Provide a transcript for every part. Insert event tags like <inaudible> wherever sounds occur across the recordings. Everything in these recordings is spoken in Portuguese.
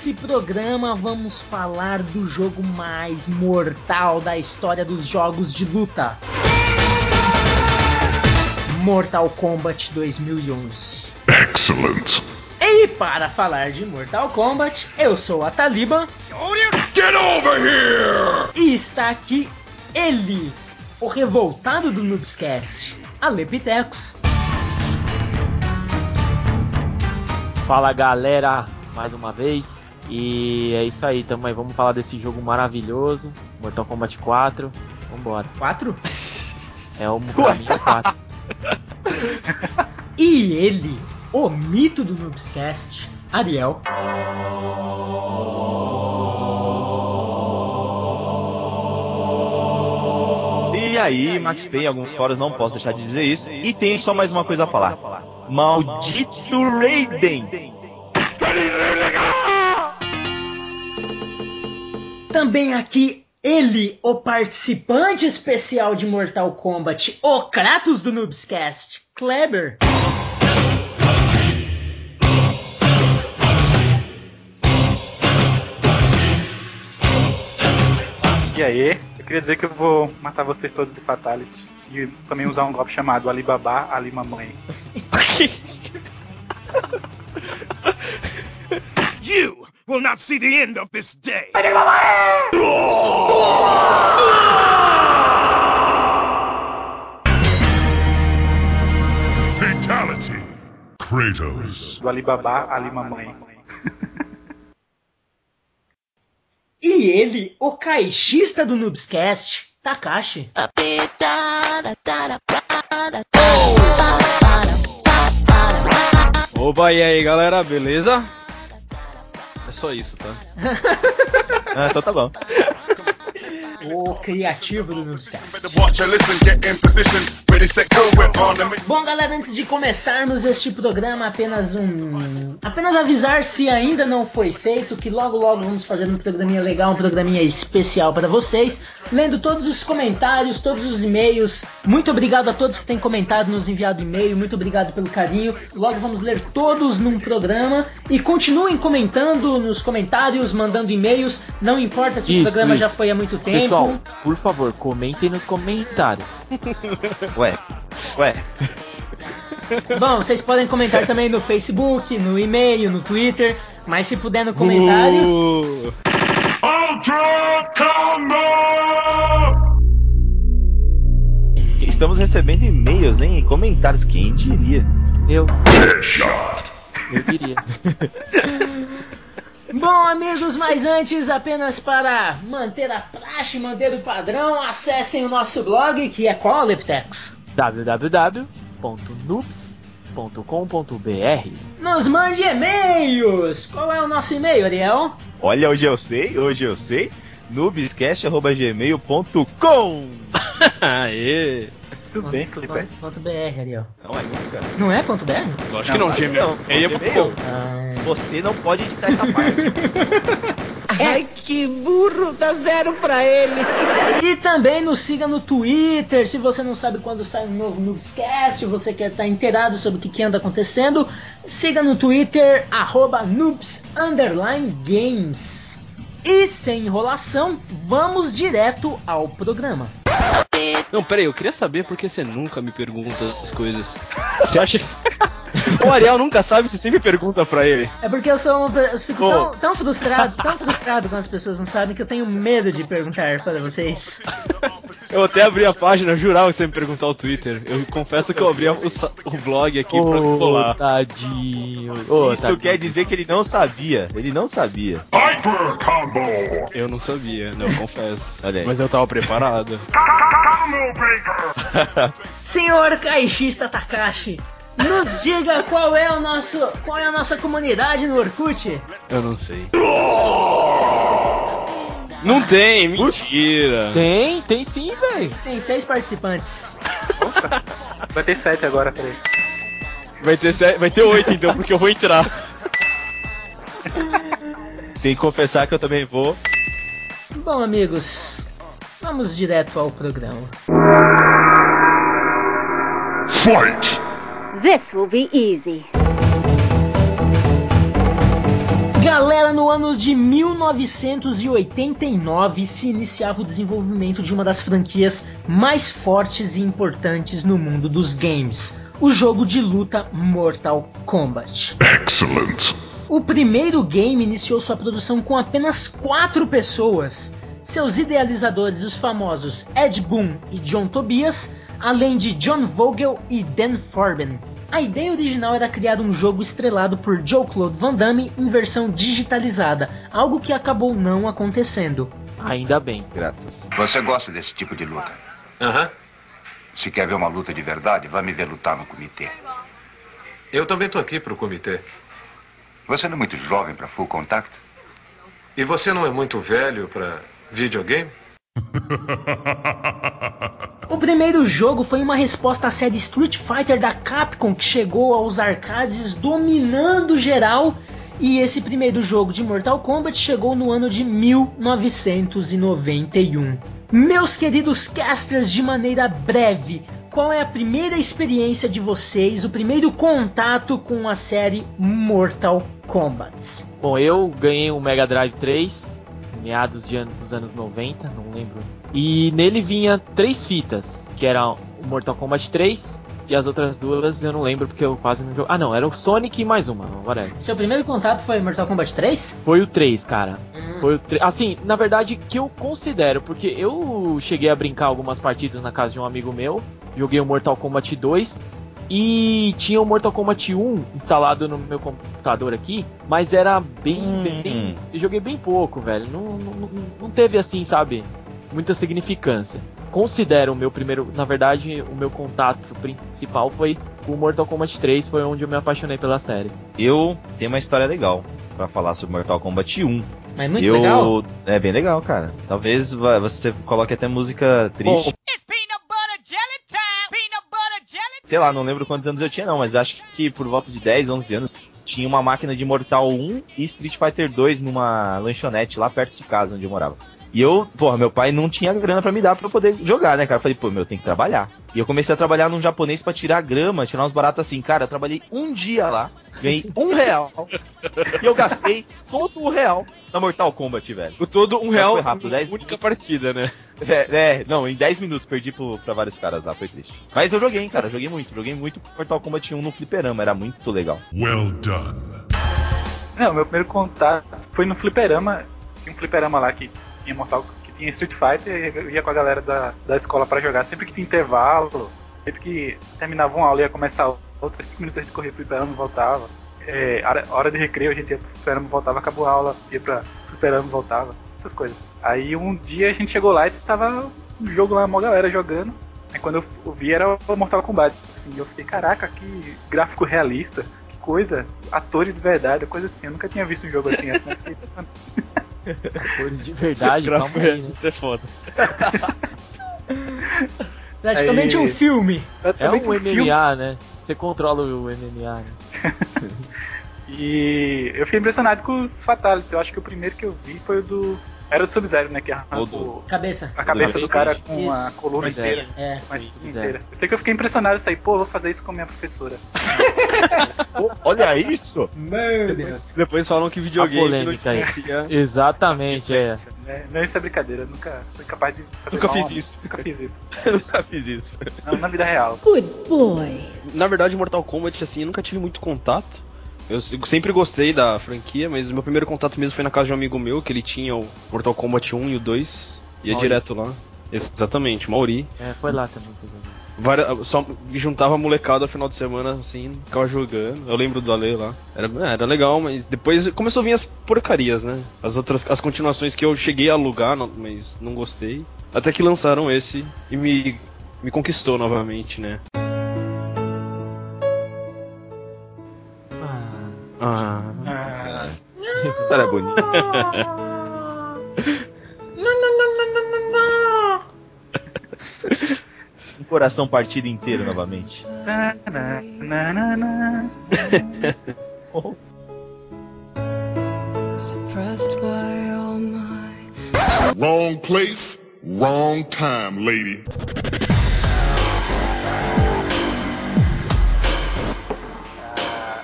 Nesse programa vamos falar do jogo mais mortal da história dos jogos de luta. Mortal Kombat 2011. Excellent. E para falar de Mortal Kombat, eu sou a Taliban. Get over here! E está aqui ele, o revoltado do Noobscast, Alepitecos. Fala galera, mais uma vez. E é isso aí, tamo aí, vamos falar desse jogo maravilhoso, Mortal Kombat 4. Vambora. 4? É o pra mim é 4. e ele, o mito do Noobscast, Ariel. E aí, Max Payne, alguns fóruns não posso deixar de dizer isso. E tenho só mais uma coisa a falar. Maldito Raiden! Também aqui ele, o participante especial de Mortal Kombat, o Kratos do Noobscast, Kleber. E aí, eu queria dizer que eu vou matar vocês todos de Fatalities e também usar um golpe chamado Alibaba Ali Mamãe. <laughs> You will not see the end of this day. Fatality. Kratos. Do Alibaba Ali Mamãe. <laughs> E ele, o caixista do Noobscast, Takashi. Oba, e aí galera, beleza? É só isso, tá? <laughs> Ah, então tá bom. <laughs> O criativo do make. Bom, galera, antes de começarmos este programa, apenas um. Apenas avisar se ainda não foi feito que logo logo vamos fazer um programinha legal, um programinha especial para vocês. Lendo todos os comentários, todos os e-mails. Muito obrigado a todos que têm comentado, nos enviado e-mail. Muito obrigado pelo carinho. Logo vamos ler todos num programa. E continuem comentando nos comentários, mandando e-mails. Não importa se o Isso, programa já isso. foi há muito tempo. Pessoal, por favor, comentem nos comentários. <laughs> Ué, ué. Bom, vocês podem comentar também no Facebook, no e-mail, no Twitter, mas se puder no comentário. Uh, Ultra Combo! Estamos recebendo e-mails, hein? E comentários, quem diria? Eu, Headshot. eu diria. <laughs> Bom, amigos, mas antes, apenas para manter a praxe, manter o padrão, acessem o nosso blog, que é qual, Leptex? www.noobs.com.br Nos mande e-mails! Qual é o nosso e-mail, Ariel? Olha, hoje eu sei, hoje eu sei. noobscast.gmail.com <laughs> aê! Tudo bem, Clipper? Ponto .br, Ariel. Não é nunca. Não é ponto .br? Lógico que não, Gmail. É Gmail. ponto com. Ah, Você não pode editar essa parte. <laughs> Ai, que burro, dá zero pra ele. <laughs> E também nos siga no Twitter, se você não sabe quando sai um novo Noobscast, você quer estar inteirado sobre o que, que anda acontecendo, siga no Twitter, arroba noobs, underline games. E sem enrolação, vamos direto ao programa. Não, peraí, eu queria saber por que você nunca me pergunta as coisas. Você acha que. <laughs> o Ariel nunca sabe, você sempre pergunta pra ele. É porque eu sou uma, eu fico Pô. tão, tão frustrado, tão frustrado quando as pessoas não sabem que eu tenho medo de perguntar para vocês. Eu até abri a página, eu jurava que você me perguntar o Twitter. Eu confesso que eu abri o, o blog aqui pra colar. tadinho. Ô, Isso tadinho. quer dizer que ele não sabia. Ele não sabia. Hyper Combo! Eu não sabia, não, confesso. Olha aí. Mas eu tava preparado. <laughs> Senhor caixista Takashi, nos diga qual é o nosso, qual é a nossa comunidade no Orkut? Eu não sei. Não tem, mentira. Tem, tem sim, velho. Tem seis participantes. Nossa, vai ter sete agora, peraí. Vai ter, se- vai ter oito então, porque eu vou entrar. <laughs> Tem que confessar que eu também vou. Bom, amigos, vamos direto ao programa. Fight! This will be easy. Galera, no ano de 1989 se iniciava o desenvolvimento de uma das franquias mais fortes e importantes no mundo dos games, o jogo de luta Mortal Kombat. Excellent. O primeiro game iniciou sua produção com apenas quatro pessoas. Seus idealizadores, os famosos Ed Boon e John Tobias, além de John Vogel e Dan Farben. A ideia original era criar um jogo estrelado por Jean-Claude Van Damme em versão digitalizada, algo que acabou não acontecendo. Ainda bem. Graças. Você gosta desse tipo de luta? Aham. Se quer ver uma luta de verdade, vá me ver lutar no comitê. Eu também tô aqui pro comitê. Você não é muito jovem para full contact? E você não é muito velho pra videogame? <laughs> O primeiro jogo foi uma resposta à série Street Fighter da Capcom que chegou aos arcades dominando geral. E esse primeiro jogo de Mortal Kombat chegou no ano de 1991. Meus queridos casters, de maneira breve, qual é a primeira experiência de vocês, o primeiro contato com a série Mortal Kombat? Bom, eu ganhei um Mega Drive 3, meados de ano, dos anos 90, não lembro. E nele vinha três fitas, que era o Mortal Kombat 3 e as outras duas eu não lembro porque eu quase não joguei. Ah, não, era o Sonic e mais uma, whatever. Seu primeiro contato foi Mortal Kombat 3? Foi o 3, cara. Foi o 3. Assim, na verdade, que eu considero, porque eu cheguei a brincar algumas partidas na casa de um amigo meu, joguei o Mortal Kombat 2 e tinha o Mortal Kombat 1 instalado no meu computador aqui, mas era bem, Hum. bem. Eu joguei bem pouco, velho. Não, não, não- teve assim, sabe? Muita significância. Considero o meu primeiro. Na verdade, o meu contato principal foi com o Mortal Kombat 3, foi onde eu me apaixonei pela série. Eu tenho uma história legal pra falar sobre Mortal Kombat 1. Mas muito eu... legal. É bem legal, cara. Talvez você coloque até música triste. Sei lá, não lembro quantos anos eu tinha não, mas acho que por volta de 10, 11 anos tinha uma máquina de Mortal 1 e Street Fighter 2 numa lanchonete lá perto de casa onde eu morava. E eu, porra, meu pai não tinha grana pra me dar pra eu poder jogar, né, cara? Eu falei, pô, meu, tem que trabalhar. E eu comecei a trabalhar num japonês pra tirar grama, tirar uns baratos assim. Cara, eu trabalhei um dia lá, ganhei um <laughs> real. e eu gastei todo o real na Mortal Kombat, velho. O todo um real, foi rápido, dez única partida, né? É, é, não, em 10 minutos perdi pro, pra vários caras lá, foi triste. Mas eu joguei, hein, cara, joguei muito. Joguei muito Mortal Kombat 1 no fliperama, era muito legal. Well done. Não, meu primeiro contato foi no fliperama. Tinha um fliperama lá que tinha Mortal que tinha Street Fighter eu ia com a galera da, da escola pra jogar. Sempre que tinha intervalo, sempre que terminava uma aula ia começar outra, 5 minutos a gente corria pro fliperama e voltava. É, hora, hora de recreio a gente ia pro fliperama e voltava, acabou a aula, ia pra fliperama e voltava, essas coisas. Aí um dia a gente chegou lá e tava um jogo lá, uma galera jogando. Aí quando eu, vi era o Mortal Kombat. Assim, eu fiquei, caraca, que gráfico realista, coisa, atores de verdade, coisa assim. Eu nunca tinha visto um jogo assim. assim eu fiquei impressionado. Cores de verdade, calma aí, né? realista é foda. <laughs> Praticamente Aí- um filme. É um filme. MMA, né? Você controla o MMA, né? <laughs> E eu fiquei impressionado com os Fatalities. Eu acho que o primeiro que eu vi foi o do. Era do Sub-Zero, né? Que arrancou. Cabeça. a cabeça do cara isso. com a coluna Pois é. inteira. É. Mas Isso, tudo Sub-Zero. inteira. Eu sei que eu fiquei impressionado e saí, pô, vou fazer isso com a minha professora. <laughs> Olha isso! Meu Deus. Depois falam que A videogame não polêmica aí. <laughs> Exatamente, é. Né? Não, isso é brincadeira. Eu nunca fui capaz de fazer Nunca a fiz isso. Nunca fiz isso. <laughs> Nunca fiz isso. Não, na vida real. Good boy. Na verdade, Mortal Kombat, assim, eu nunca tive muito contato. Eu sempre gostei da franquia, mas meu primeiro contato mesmo foi na casa de um amigo meu, que ele tinha o Mortal Kombat 1 e o 2. Ia Mauri. direto lá. Exatamente, Mauri. É, foi lá também só juntava a molecada no final de semana, assim, ficava jogando. Eu lembro do Ale lá. Era, é, era legal, mas depois começou a vir as porcarias, né? As outras, as continuações que eu cheguei a alugar, mas não gostei. Até que lançaram esse e me, me conquistou novamente, né? Ah, Ah, Ah, Era bonito. Um coração partido inteiro novamente. na, na, na, na, na. Wrong place, wrong time, lady.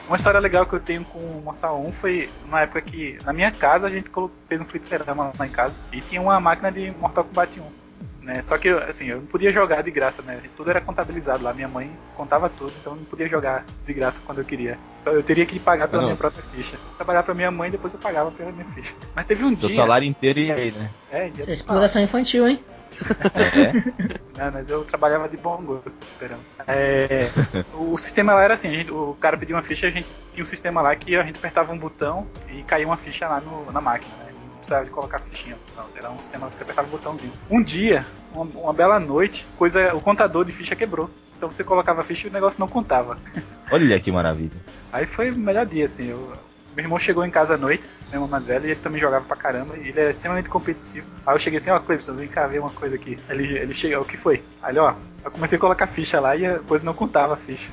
Uma história legal que eu tenho com o Mortal 1 foi uma época que na minha casa a gente fez um fliperama lá em casa e tinha uma máquina de Mortal Kombat 1. Né? Só que assim, eu não podia jogar de graça, né? Tudo era contabilizado lá. Minha mãe contava tudo, então eu não podia jogar de graça quando eu queria. Então eu teria que pagar pela Não. minha própria ficha. Trabalhar pra minha mãe, depois eu pagava pela minha ficha. Mas teve um Seu dia. salário inteiro ia aí, né? É, Isso é exploração infantil, hein? É. Não, mas eu trabalhava de bom gosto, esperando. É, o sistema lá era assim, gente- o cara pedia uma ficha, a gente tinha um sistema lá que a gente apertava um botão e caía uma ficha lá no- na máquina, né? Não precisava de colocar fichinha. Não, era um sistema que você apertava um botãozinho. Um dia, uma, uma bela noite, coisa, o contador de ficha quebrou. Então você colocava a ficha e o negócio não contava. Olha que maravilha. Aí foi o melhor dia, assim. eu- meu irmão chegou em casa à noite, meu irmão mais velho, e ele também jogava pra caramba, e ele é extremamente competitivo. Aí eu cheguei assim, ó, Cleibson, vem cá ver uma coisa aqui. Ele, ele chegou, o que foi? Aí ó, eu comecei a colocar ficha lá e a coisa não contava a ficha.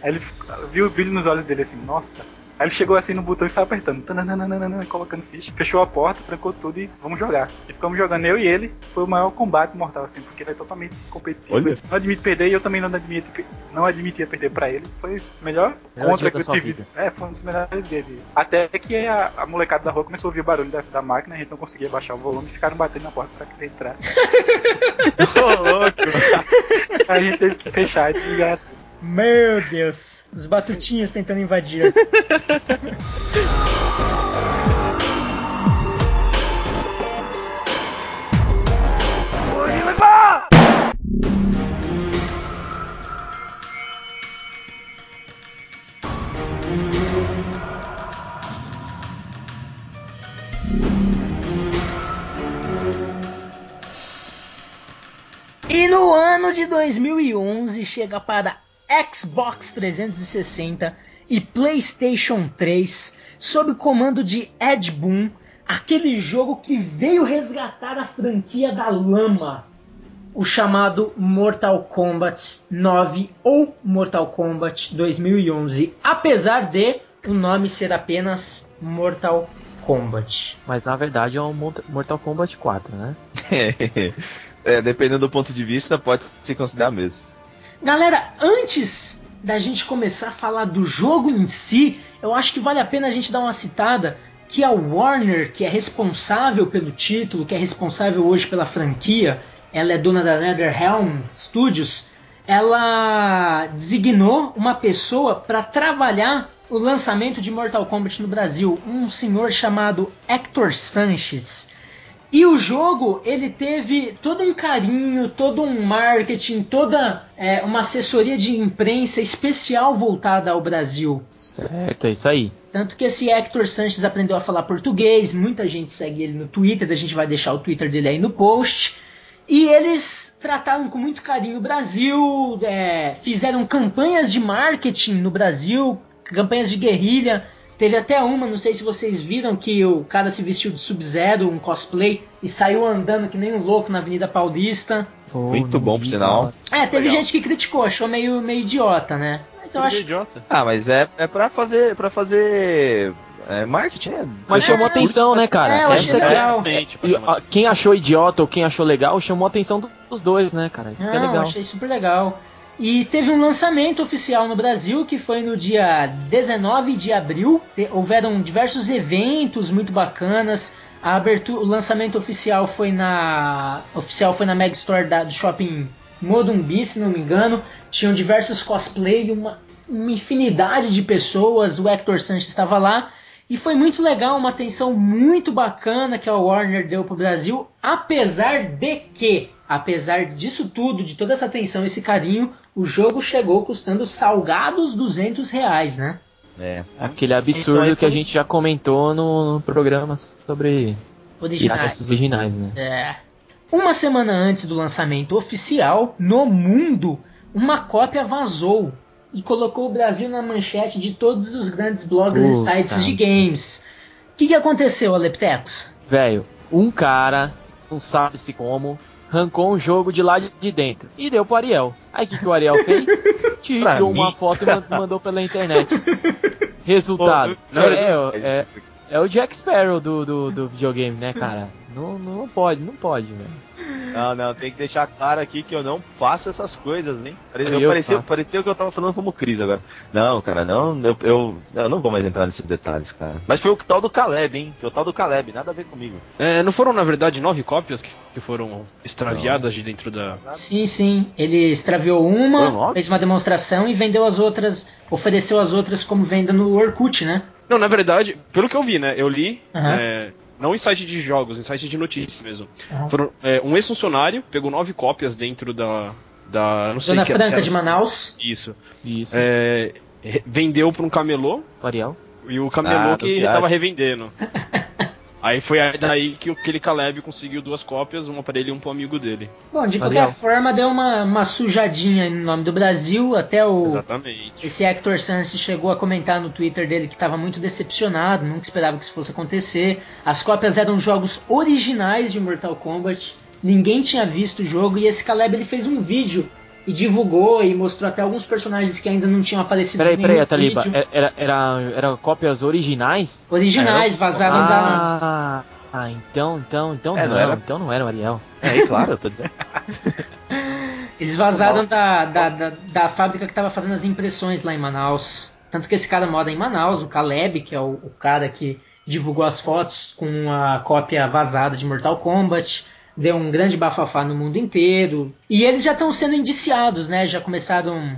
Aí ele viu o brilho nos olhos dele assim, nossa. Aí ele chegou assim no botão e estava apertando, tananana, colocando ficha, fechou a porta, trancou tudo e vamos jogar. E ficamos jogando eu e ele, foi o maior combate mortal, assim, porque ele é totalmente competitivo. Olha. Ele Não admite perder e eu também não admito, não admitia perder pra ele. Foi o melhor contra que eu tive. vida. É, foi um dos melhores dele. Até que a, a molecada da rua começou a ouvir o barulho da, da máquina, a gente não conseguia baixar o volume e ficaram batendo na porta pra querer entrar. <laughs> Ô, louco. A gente teve que fechar e desligar tudo. Meu Deus. Os batutinhos tentando invadir. E no ano de 2011 chega para Xbox 360 e PlayStation 3 sob o comando de Ed Boon, aquele jogo que veio resgatar a franquia da lama, o chamado Mortal Kombat 9 ou Mortal Kombat 2011, apesar de o nome ser apenas Mortal Kombat. Mas na verdade é um Mortal Kombat 4, né? <laughs> É, dependendo do ponto de vista, pode se considerar mesmo. Galera, antes da gente começar a falar do jogo em si, eu acho que vale a pena a gente dar uma citada que a Warner, que é responsável pelo título, que é responsável hoje pela franquia, ela é dona da NetherRealm Studios, ela designou uma pessoa para trabalhar o lançamento de Mortal Kombat no Brasil, um senhor chamado Hector Sanches. E o jogo, ele teve todo um carinho, todo um marketing, toda é, uma assessoria de imprensa especial voltada ao Brasil. Certo, é isso aí. Tanto que esse Hector Sanches aprendeu a falar português, muita gente segue ele no Twitter, a gente vai deixar o Twitter dele aí no post. E eles trataram com muito carinho o Brasil, é, fizeram campanhas de marketing no Brasil, campanhas de guerrilha. Teve até uma, não sei se vocês viram, que o cara se vestiu de Sub-Zero, um cosplay, e saiu andando que nem um louco na Avenida Paulista. Pô, Muito bom, por sinal. É, teve Legal. gente que criticou, achou meio, meio idiota, né? Mas eu que acho. idiota. Ah, mas é, é pra fazer, pra fazer é, marketing, né? Mas chamou É, atenção, né, cara? é, eu Essa é chamar a- Quem achou idiota ou quem achou legal chamou a atenção do- dos dois, né, cara? Isso que é Não, legal. achei super legal. E teve um lançamento oficial no Brasil que foi no dia 19 de abril. Houveram diversos eventos muito bacanas. A abertura, o lançamento oficial foi na oficial foi na Mag Store da, do shopping Modumbi, se não me engano. Tinham diversos cosplay, uma, uma infinidade de pessoas. O Hector Sanches estava lá. E foi muito legal, uma atenção muito bacana que a Warner deu pro Brasil, apesar de que, apesar disso tudo, de toda essa atenção, esse carinho, o jogo chegou custando salgados 200 reais, né? É. Aquele absurdo que a gente já comentou no, no programa sobre Originais. piratas originais, né? É. Uma semana antes do lançamento oficial, no mundo, uma cópia vazou e colocou o Brasil na manchete de todos os grandes blogs e Puta. sites de games. O que, que aconteceu, Aleptecos? Velho, um cara, não sabe-se como, arrancou um jogo de lá de dentro e deu pro Ariel. Aí o que, que o Ariel fez? <laughs> Tirou uma foto e man- mandou pela internet. <laughs> Resultado. Pô, é, não, é, é, é o Jack Sparrow do, do, do videogame, né, cara? Não, não pode, não pode, velho. Não, não, tem que deixar claro aqui que eu não faço essas coisas, hein? Pare- Eu Eu pareceu, pareceu que eu tava falando como Cris agora. Não, cara, não, eu, eu, eu não vou mais entrar nesses detalhes, cara. Mas foi o tal do Caleb, hein? Foi o tal do Caleb, nada a ver comigo. É, não foram, na verdade, nove cópias que, que foram extraviadas de dentro da. Sim, sim. Ele extraviou uma, fez uma demonstração e vendeu as outras, ofereceu as outras como venda no Orkut, né? Não, na verdade, pelo que eu vi, né? Eu li, Aham. é, não em site de jogos, em site de notícias mesmo. Aham. Foram, é, um ex-funcionário pegou nove cópias dentro da. da não sei Dona que Franca era- de Manaus. Isso. Isso. É, vendeu pra um camelô O Ariel. e o camelô Ah, que viagem. tava revendendo. <laughs> Aí foi aí daí que aquele Caleb conseguiu duas cópias, uma pra ele e um pro amigo dele. Bom, de qualquer forma, deu uma, uma sujadinha no nome do Brasil. Até o. Exatamente. Esse Hector Sanches chegou a comentar no Twitter dele que estava muito decepcionado, nunca esperava que isso fosse acontecer. As cópias eram jogos originais de Mortal Kombat, ninguém tinha visto o jogo e esse Caleb ele fez um vídeo e divulgou e mostrou até alguns personagens que ainda não tinham aparecido Peraí, peraí, Taliba. vídeo. Era, era, era cópias originais? Originais, vazaram da. Ah, ah, então, então, então É, não, não era- então não era o Ariel. É, claro, eu tô dizendo. <laughs> Eles vazaram da, da, da, da fábrica que estava fazendo as impressões lá em Manaus. Tanto que esse cara mora em Manaus, o Caleb, que é o, o cara que divulgou as fotos com a cópia vazada de Mortal Kombat. Deu um grande bafafá no mundo inteiro. E eles já estão sendo indiciados, né? Já começaram.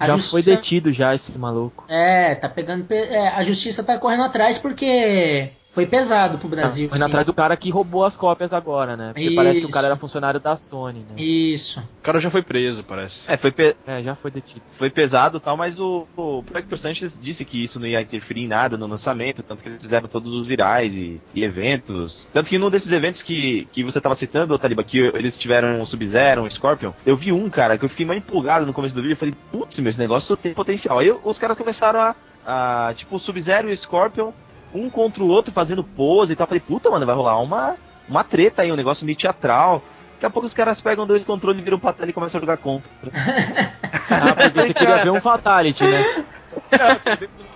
Já justiça- foi detido já esse maluco. É, tá pegando. pe- é, a justiça tá correndo atrás porque foi pesado pro Brasil. Tá correndo sim. atrás do cara que roubou as cópias agora, né? Porque parece que o cara Isso. era funcionário da Sony, né? Isso. O cara já foi preso, parece. É, foi, pe- É, já foi detido. foi pesado e tal, mas o, o Hector Sanchez disse que isso não ia interferir em nada no lançamento, tanto que eles fizeram todos os virais e, e eventos. Tanto que num desses eventos que, que você tava citando, Taliba, que eles tiveram um Sub-Zero, um Scorpion, eu vi um, cara, que eu fiquei mais empolgado no começo do vídeo, eu falei, putz, meu, esse negócio tem potencial. Aí os caras começaram a, a tipo, o Sub-Zero e o Scorpion, um contra o outro, fazendo pose e tal. Eu falei, puta, mano, vai rolar uma, uma treta aí, um negócio meio teatral. Daqui a pouco os caras pegam dois controles, viram pra tela e começam a jogar contra. <laughs> Ah, porque você queria ver um Fatality, né? <laughs>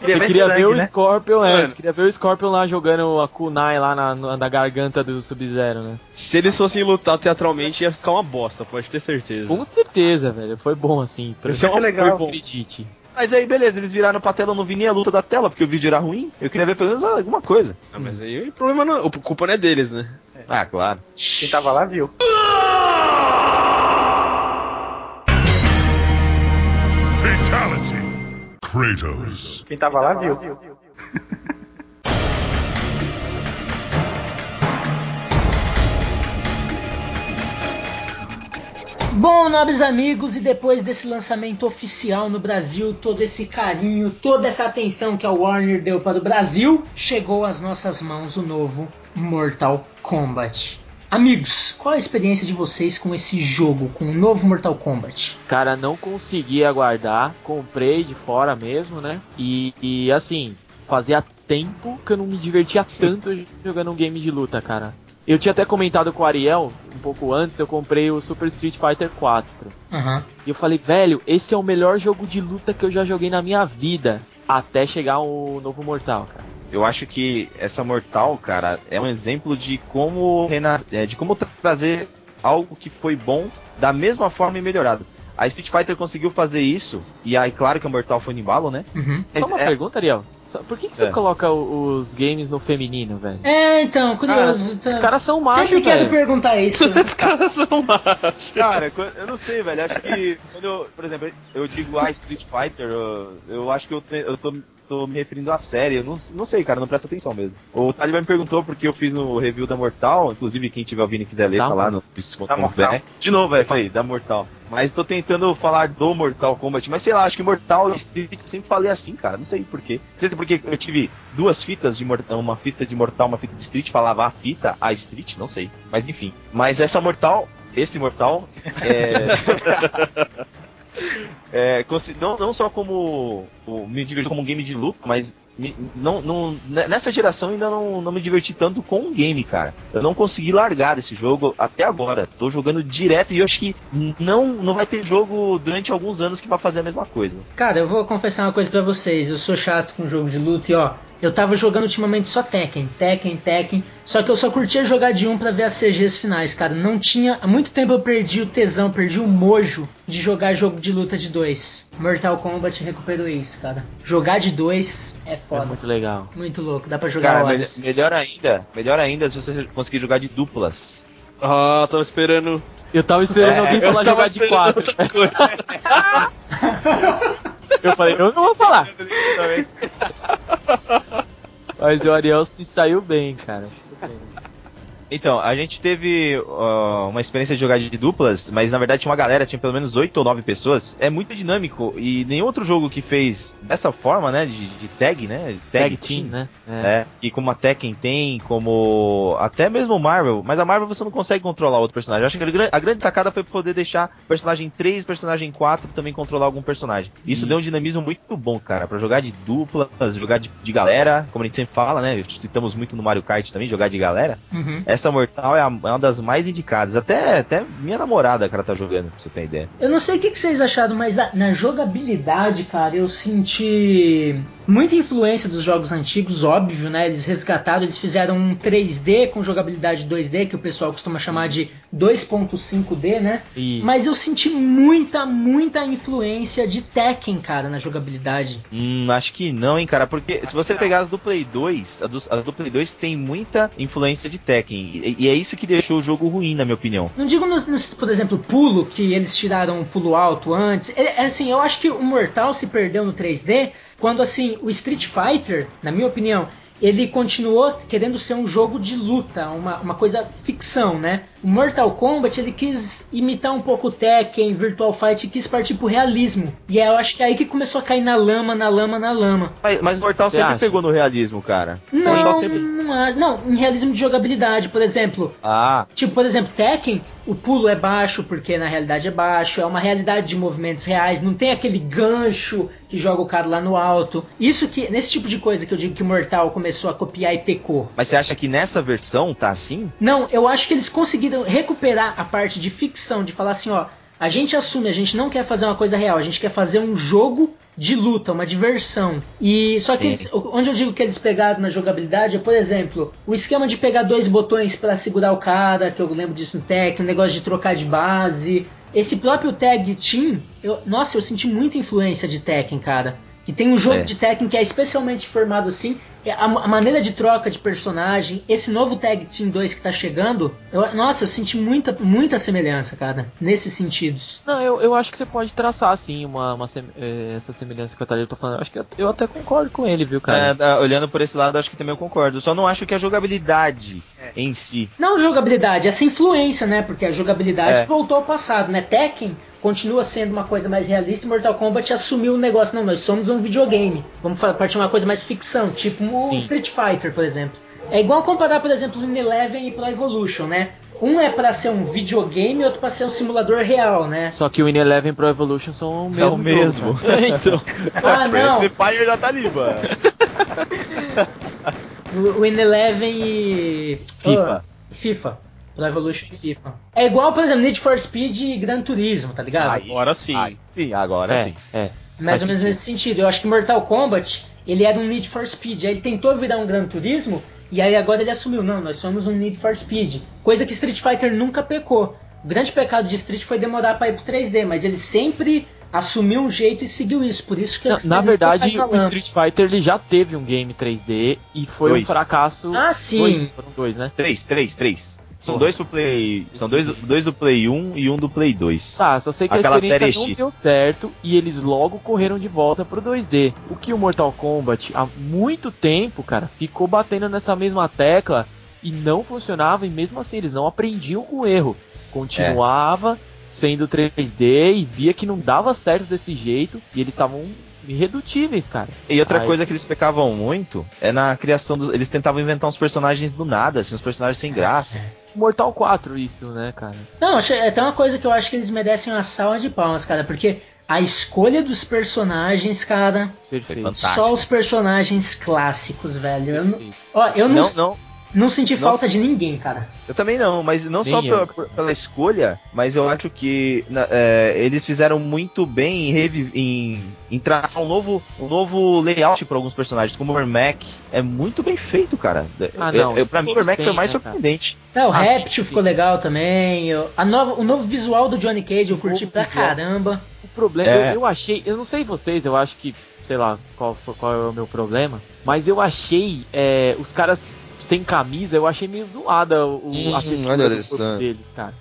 Você queria sangue, ver o né? Scorpion, é, você queria ver o Scorpion lá jogando a kunai lá na, na, na garganta do Sub-Zero, né? Se eles fossem lutar teatralmente, ia ficar uma bosta, pode ter certeza. Com certeza, velho. Foi bom assim. Pra Isso é foi legal. bom. Acredite. Mas aí, beleza, eles viraram pra tela, eu não vi nem a luta da tela, porque o vídeo era ruim. Eu queria ver pelo menos alguma coisa. Ah, mas aí o problema não. A culpa não é deles, né? Ah, claro. Quem tava lá viu. Fatality. Kratos. Quem tava lá viu. <laughs> Bom, nobres amigos, e depois desse lançamento oficial no Brasil, todo esse carinho, toda essa atenção que a Warner deu para o Brasil, chegou às nossas mãos o novo Mortal Kombat. Amigos, qual a experiência de vocês com esse jogo, com o novo Mortal Kombat? Cara, não consegui aguardar. Comprei de fora mesmo, né? E, e, assim, fazia tempo que eu não me divertia tanto jogando um game de luta, cara. Eu tinha até comentado com o Ariel, pouco antes, eu comprei o Super Street Fighter 4. Aham. E eu falei, velho, esse é o melhor jogo de luta que eu já joguei na minha vida. Até chegar o novo Mortal, cara. Eu acho que essa Mortal, cara, é um exemplo de como é, de como tra- trazer algo que foi bom da mesma forma e melhorado. A Street Fighter conseguiu fazer isso, e aí, claro que a Mortal foi no embalo, né? Uhum. Só uma É- pergunta, Ariel. Por que, que você É. coloca os games no feminino, velho? É, então, curioso. tá- Os caras são machos, Sempre quero velho. perguntar <laughs> isso. Os caras são machos. Cara, eu não sei, velho. Acho que quando eu, por exemplo, eu digo a Street Fighter, eu, eu acho que eu, te- eu tô, tô me referindo à série. Eu não, não sei, cara, não presta atenção mesmo. O Taliban me perguntou porque eu fiz no review da Mortal, inclusive quem tiver ouvindo e quiser ler, tá lá no bis.com.br. De novo, velho, falei, da Mortal. Mas tô tentando falar do Mortal Kombat, mas sei lá, acho que Mortal e Street sempre falei assim, cara, não sei porquê. Não sei se porque eu tive duas fitas de Mortal, uma fita de Mortal, uma fita de Street, falava a fita, a Street, não sei. Mas enfim. Mas essa Mortal, esse Mortal, é. <laughs> é, não, não só como me divertiu como um game de luta, mas me- não, não, ne- nessa geração ainda não, não me diverti tanto com o game, cara. Eu não consegui largar desse jogo até agora. Tô jogando direto e eu acho que não, não vai ter jogo durante alguns anos que vai fazer a mesma coisa. Cara, eu vou confessar uma coisa pra vocês. Eu sou chato com jogo de luta e ó, eu tava jogando ultimamente só Tekken, Tekken, Tekken. Só que eu só curtia jogar de um pra ver as CGs finais, cara. Não tinha. Há muito tempo eu perdi o tesão, perdi o mojo de jogar jogo de luta de dois. Mortal Kombat recuperou isso, cara. Jogar de dois é É foda. muito legal. Muito louco, dá pra jogar Cara, me- horas. melhor ainda, melhor ainda se você conseguir jogar de duplas. Ah, tava esperando. Eu tava esperando É, alguém falar jogar de quatro. <laughs> Eu falei, eu não vou falar. Mas o Ariel se saiu bem, cara. Então, a gente teve ó, uma experiência de jogar de duplas, mas na verdade tinha uma galera, tinha pelo menos 8 ou 9 pessoas. É muito dinâmico e nenhum outro jogo que fez dessa forma, né, de, de tag, né, Tag Team, né? É, e como a Tekken tem, como até mesmo o Marvel, mas a Marvel você não consegue controlar outro personagem. Eu acho que a gran- a grande sacada foi poder deixar personagem 3, personagem 4 também controlar algum personagem. Isso, Isso. deu um dinamismo muito bom, cara, Pra jogar de duplas, jogar de, de galera, como a gente sempre fala, né? Citamos muito no Mario Kart também, jogar de galera. Uhum. Essa Mortal é, a- é uma das mais indicadas. Até, até minha namorada, cara, tá jogando, pra você ter ideia. Eu não sei o que, que vocês acharam, mas a- na jogabilidade, cara, eu senti muita influência dos jogos antigos, óbvio, né? Eles resgataram, eles fizeram um 3D com jogabilidade 2D, que o pessoal costuma chamar de 2.5D, né? Isso. Mas eu senti muita, muita influência de Tekken, cara, na jogabilidade. Hum, acho que não, hein, cara, porque se você pegar as do Play 2, as do, as do Play 2 tem muita influência de Tekken, e, é isso que deixou o jogo ruim, na minha opinião. Não digo, por exemplo, pulo, que eles tiraram o pulo alto antes. É, é assim, eu acho que o Mortal se perdeu no 3D quando, assim, o Street Fighter, na minha opinião, ele continuou querendo ser um jogo de luta, uma, uma coisa ficção, né? O Mortal Kombat, ele quis imitar um pouco o Tekken, Virtual Fight, e quis partir pro realismo. E eu acho que é aí que começou a cair na lama, na lama, na lama. Mas, mas Mortal Você sempre acha? pegou no realismo, cara. Não, sempre... não, não, em realismo de jogabilidade, por exemplo, Ah, Tipo, por exemplo, Tekken, o pulo é baixo porque na realidade é baixo, é uma realidade de movimentos reais, não tem aquele gancho que joga o cara lá no alto. Isso que, nesse tipo de coisa que eu digo que o Mortal começou a copiar e pecou. mas você acha que nessa versão tá assim? Não, eu acho que eles conseguiram recuperar a parte de ficção, de falar assim, ó, a gente assume, a gente não quer fazer uma coisa real, a gente quer fazer um jogo de luta, uma diversão. E só que eles- onde eu digo que eles pegaram na jogabilidade é, por exemplo, o esquema de pegar dois botões pra segurar o cara, que eu lembro disso no Tekken, o negócio de trocar de base. Esse próprio Tag Team, eu- nossa, eu senti muita influência de Tekken, cara. E tem um jogo É. de Tekken que é especialmente formado assim. É A, a maneira de troca de personagem, esse novo Tag Team 2 que tá chegando, eu- nossa, eu senti muita, muita semelhança, cara, nesses sentidos. Não, eu, eu acho que você pode traçar, assim, uma, uma sem- eh, essa semelhança que o Thalio tá falando. Acho que eu, eu até concordo com ele, viu, cara? É, olhando por esse lado, acho que também eu concordo. Só não acho que a jogabilidade em si. Não jogabilidade, essa influência, né? Porque a jogabilidade É. voltou ao passado, né? Tekken continua sendo uma coisa mais realista e Mortal Kombat assumiu o negócio. Não, nós somos um videogame. Vamos partir de uma coisa mais ficção, tipo o Sim. Street Fighter, por exemplo. É igual comparar, por exemplo, o Eleven e Pro Evolution, né? Um é pra ser um videogame e outro pra ser um simulador real, né? Só que o In Eleven Pro Evolution são o mesmo. é o mesmo. jogo, cara. <laughs> então. <laughs> Ah, não. The Fire já tá ali, mano. <laughs> O Win Eleven e. FIFA. Oh, FIFA. Pro Evolution e FIFA. É igual, por exemplo, Need for Speed e Gran Turismo, tá ligado? Agora sim. Ai, sim, agora É, sim. é. Mais Faz ou menos sentido. nesse sentido. Eu acho que Mortal Kombat, ele era um Need for Speed. Aí ele tentou virar um Gran Turismo, e aí agora ele assumiu, não, nós somos um Need for Speed. Coisa que Street Fighter nunca pecou. O grande pecado de Street foi demorar pra ir pro 3D, mas ele sempre assumiu um jeito e seguiu isso. Por isso que Na, ele na sempre verdade, o. Street Fighter ele já teve um game 3D e foi Dois. um fracasso. Ah, sim. Dois, foram dois, né? Três, três, três. São Porra. dois pro Play. São dois, dois do Play 1 e um do Play 2. Tá, só sei que Aquela a experiência não X. deu certo e eles logo correram de volta pro 2D. O que o Mortal Kombat há muito tempo, cara, ficou batendo nessa mesma tecla e não funcionava e mesmo assim eles não aprendiam com o erro. Continuava sendo 3D e via que não dava certo desse jeito e eles estavam irredutíveis, cara. E outra Ai. coisa que eles pecavam muito é na criação dos. Eles tentavam inventar uns personagens do nada, assim, uns personagens sem graça. Mortal 4 isso, né, cara? Não, é até uma coisa que eu acho que eles merecem uma salva de palmas, cara, porque A escolha dos personagens, cara. Perfeito. Só os personagens clássicos, velho. Eu não, ó, eu não, Não, não. Não senti Não. falta de ninguém, cara. Eu também não, mas não Nem só eu. pela, pela escolha, mas eu acho que na- é, eles fizeram muito bem em, em, em traçar um novo, um novo layout para alguns personagens, como o Ermac. É muito bem feito, cara. Ah, Eu- não, eu, isso pra mim, o Ermac foi mais né, surpreendente. É, o Ah, sim, ficou sim, legal também. eu- a nova, o novo visual do Johnny Cage eu curti pra visual. caramba. O problema, É. eu, eu achei, eu não sei vocês, eu acho que, sei lá, qual, qual é o meu problema, mas eu achei é, os caras sem camisa, eu achei meio zoada o, Hum, a textura do corpo deles, cara.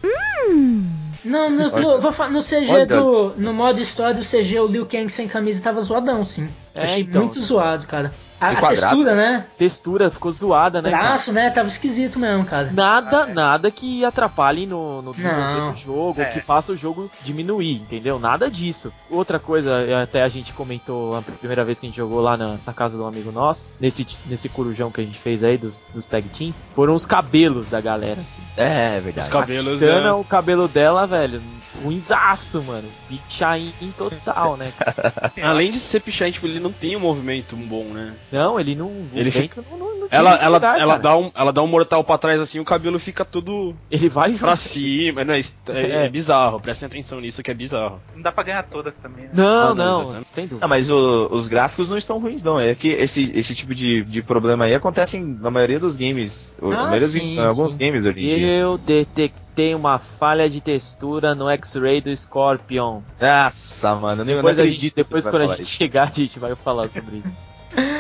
Não, no, no, vou no CG Olha. do. No modo história, o CG, o Liu Kang sem camisa tava zoadão, sim. É, Achei então. muito zoado, cara. A, a textura, né? Textura ficou zoada, né, cara? Braço, né? Tava esquisito mesmo, cara. Nada, nada que atrapalhe no, no desenvolver do jogo, É. que faça o jogo diminuir, entendeu? Nada disso. Outra coisa, é, até a gente comentou a primeira vez que a gente jogou lá na, na casa de um amigo nosso, nesse, nesse corujão que a gente fez aí dos, dos tag teams, foram os cabelos da galera, assim. É, é Os verdade. cabelos. Dana, é- o cabelo dela, velho, ruinzaço, mano. Pichain em total, né? <laughs> Além de ser pichar, tipo, ele não tem um movimento bom, né? Não, ele não. Ele vento não, não, não Ela, ela, ela, cara. dá um, ela dá um mortal pra trás assim, o cabelo fica todo Ele vai pra cima. Não, <laughs> é, é, É. bizarro, prestem atenção nisso que é bizarro. Não dá pra ganhar todas também, né? Não, Ah, não, não, sem dúvida. Ah, mas o- os gráficos não estão ruins, não. É que esse, esse tipo de, de problema aí acontece na maioria dos games. Ah, na maioria dos sim, games- em alguns sim. games hoje em dia. Eu detectei uma falha de textura no X-Ray do Scorpion. Nossa, mano, eu nem- eu não Depois, a acredito. gente, depois quando a gente isso. chegar, a gente vai falar sobre isso.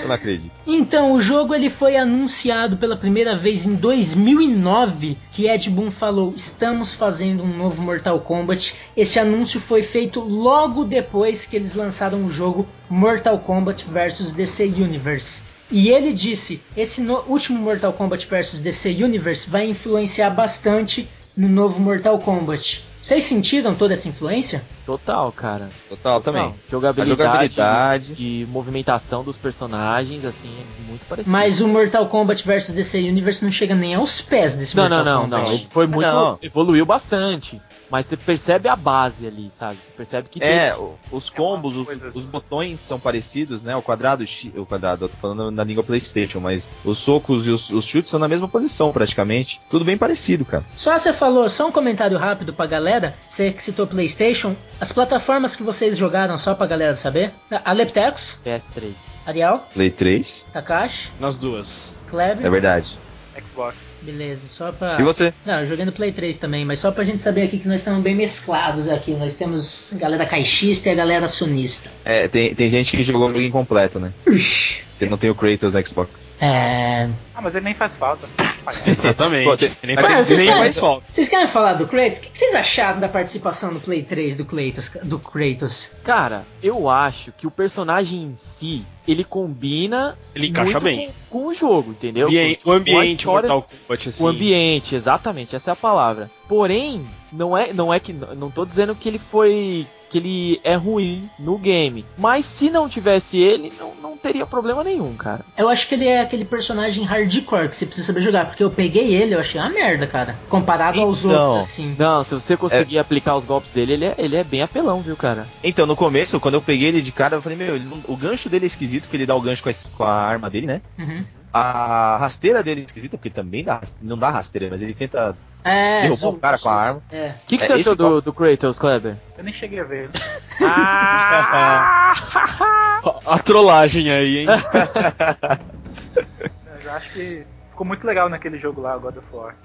Eu não acredito. Então, o jogo ele foi anunciado pela primeira vez em 2009, que Ed Boon falou: "Estamos fazendo um novo Mortal Kombat". Esse anúncio foi feito logo depois que eles lançaram o jogo Mortal Kombat vs DC Universe. E ele disse: "Esse no- último Mortal Kombat vs DC Universe vai influenciar bastante no novo Mortal Kombat". Vocês sentiram toda essa influência? Total, cara. Total, também. Total. Jogabilidade, A jogabilidade. e movimentação dos personagens, assim, é muito parecido. Mas o Mortal Kombat vs DC Universe não chega nem aos pés desse Não, Mortal não, não, Kombat. não. Ele foi muito. Não. evoluiu bastante. Mas você percebe a base ali, sabe? Você percebe que É, tem. o- os combos, os, coisas- os botões são parecidos, né? O quadrado, X- o quadrado, eu tô falando na língua PlayStation, mas os socos e os, os chutes são na mesma posição praticamente. Tudo bem parecido, cara. Só você falou, só um comentário rápido pra galera. Você que citou PlayStation, as plataformas que vocês jogaram, só pra galera saber: Aleptecos, PS3. Arial, Play 3, Takashi, Nas duas. Kleber. é verdade. Xbox. Beleza, só pra. E você? Não, eu joguei no Play 3 também, mas só pra gente saber aqui que nós estamos bem mesclados aqui. Nós temos a galera caixista e a galera sonista. É, tem, tem gente que jogou o jogo incompleto, né? Ux. Porque não tem o Kratos no Xbox. É. Ah, mas ele nem faz falta. <laughs> Exatamente. Pô, tem- nem faz, nem querem- faz falta. Vocês querem falar do Kratos? O que que vocês acharam da participação no Play 3 do Kratos? Do Kratos? Cara, eu acho que o personagem em si, ele combina Ele encaixa muito bem. Com, com o jogo, entendeu? Ambiente- Com- o ambiente história- Mortal Kombat, assim. O ambiente, exatamente, essa é a palavra. Porém, não é, não é que não tô dizendo que ele foi que ele é ruim no game, mas se não tivesse ele, não, não teria problema nenhum, cara. Eu acho que ele é aquele personagem hardcore que você precisa saber jogar, porque eu peguei ele, eu achei uma merda, cara. Comparado aos Então. outros, assim. Não, se você conseguir aplicar os golpes dele, ele é, ele é bem apelão, viu, cara? Então, no começo, quando eu peguei ele de cara, eu falei, meu, ele o gancho dele é esquisito, porque ele dá o gancho com a, com a arma dele, né? Uhum. A rasteira dele é esquisita, porque também dá, não dá rasteira, mas ele tenta É, derrubar zoom, o cara com a arma. É. O que, que É, você achou esse do, do Kratos, Kleber? Eu nem cheguei a ver ele. <laughs> Ah! <laughs> A trollagem aí, hein? <laughs> Eu acho que ficou muito legal naquele jogo lá, God of War.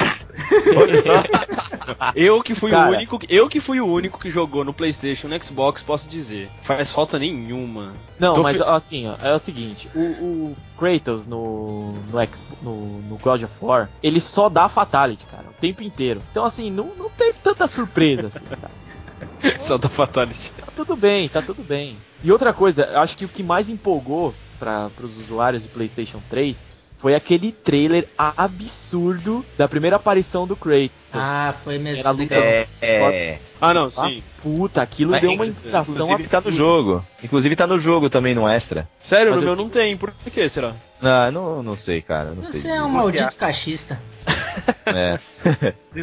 Olha só. Eu que fui Cara. o único, eu que fui o único que jogou no PlayStation, no Xbox, posso dizer. Faz falta nenhuma. Não, Tô mas fi- assim, ó, é o seguinte, o, o Kratos no, no, X, no, no God of War, ele só dá Fatality, cara, o tempo inteiro. Então assim, não, não tem tanta surpresa, assim, sabe? <laughs> Só da Fatality. Tá tudo bem, tá tudo bem. E outra coisa, eu acho que o que mais empolgou para os usuários do PlayStation 3 foi aquele trailer absurdo da primeira aparição do Kratos. Ah, foi mesmo. Era legal. É, é. Ah, não, sim. Puta, aquilo Mas, deu uma impressão Inclusive tá no jogo. Inclusive tá no jogo também, no extra. Sério, Mas no eu- meu não tem. Por que será? Ah, não, não sei, cara. Não sei. Você dizer. é um maldito cachista. <laughs> É.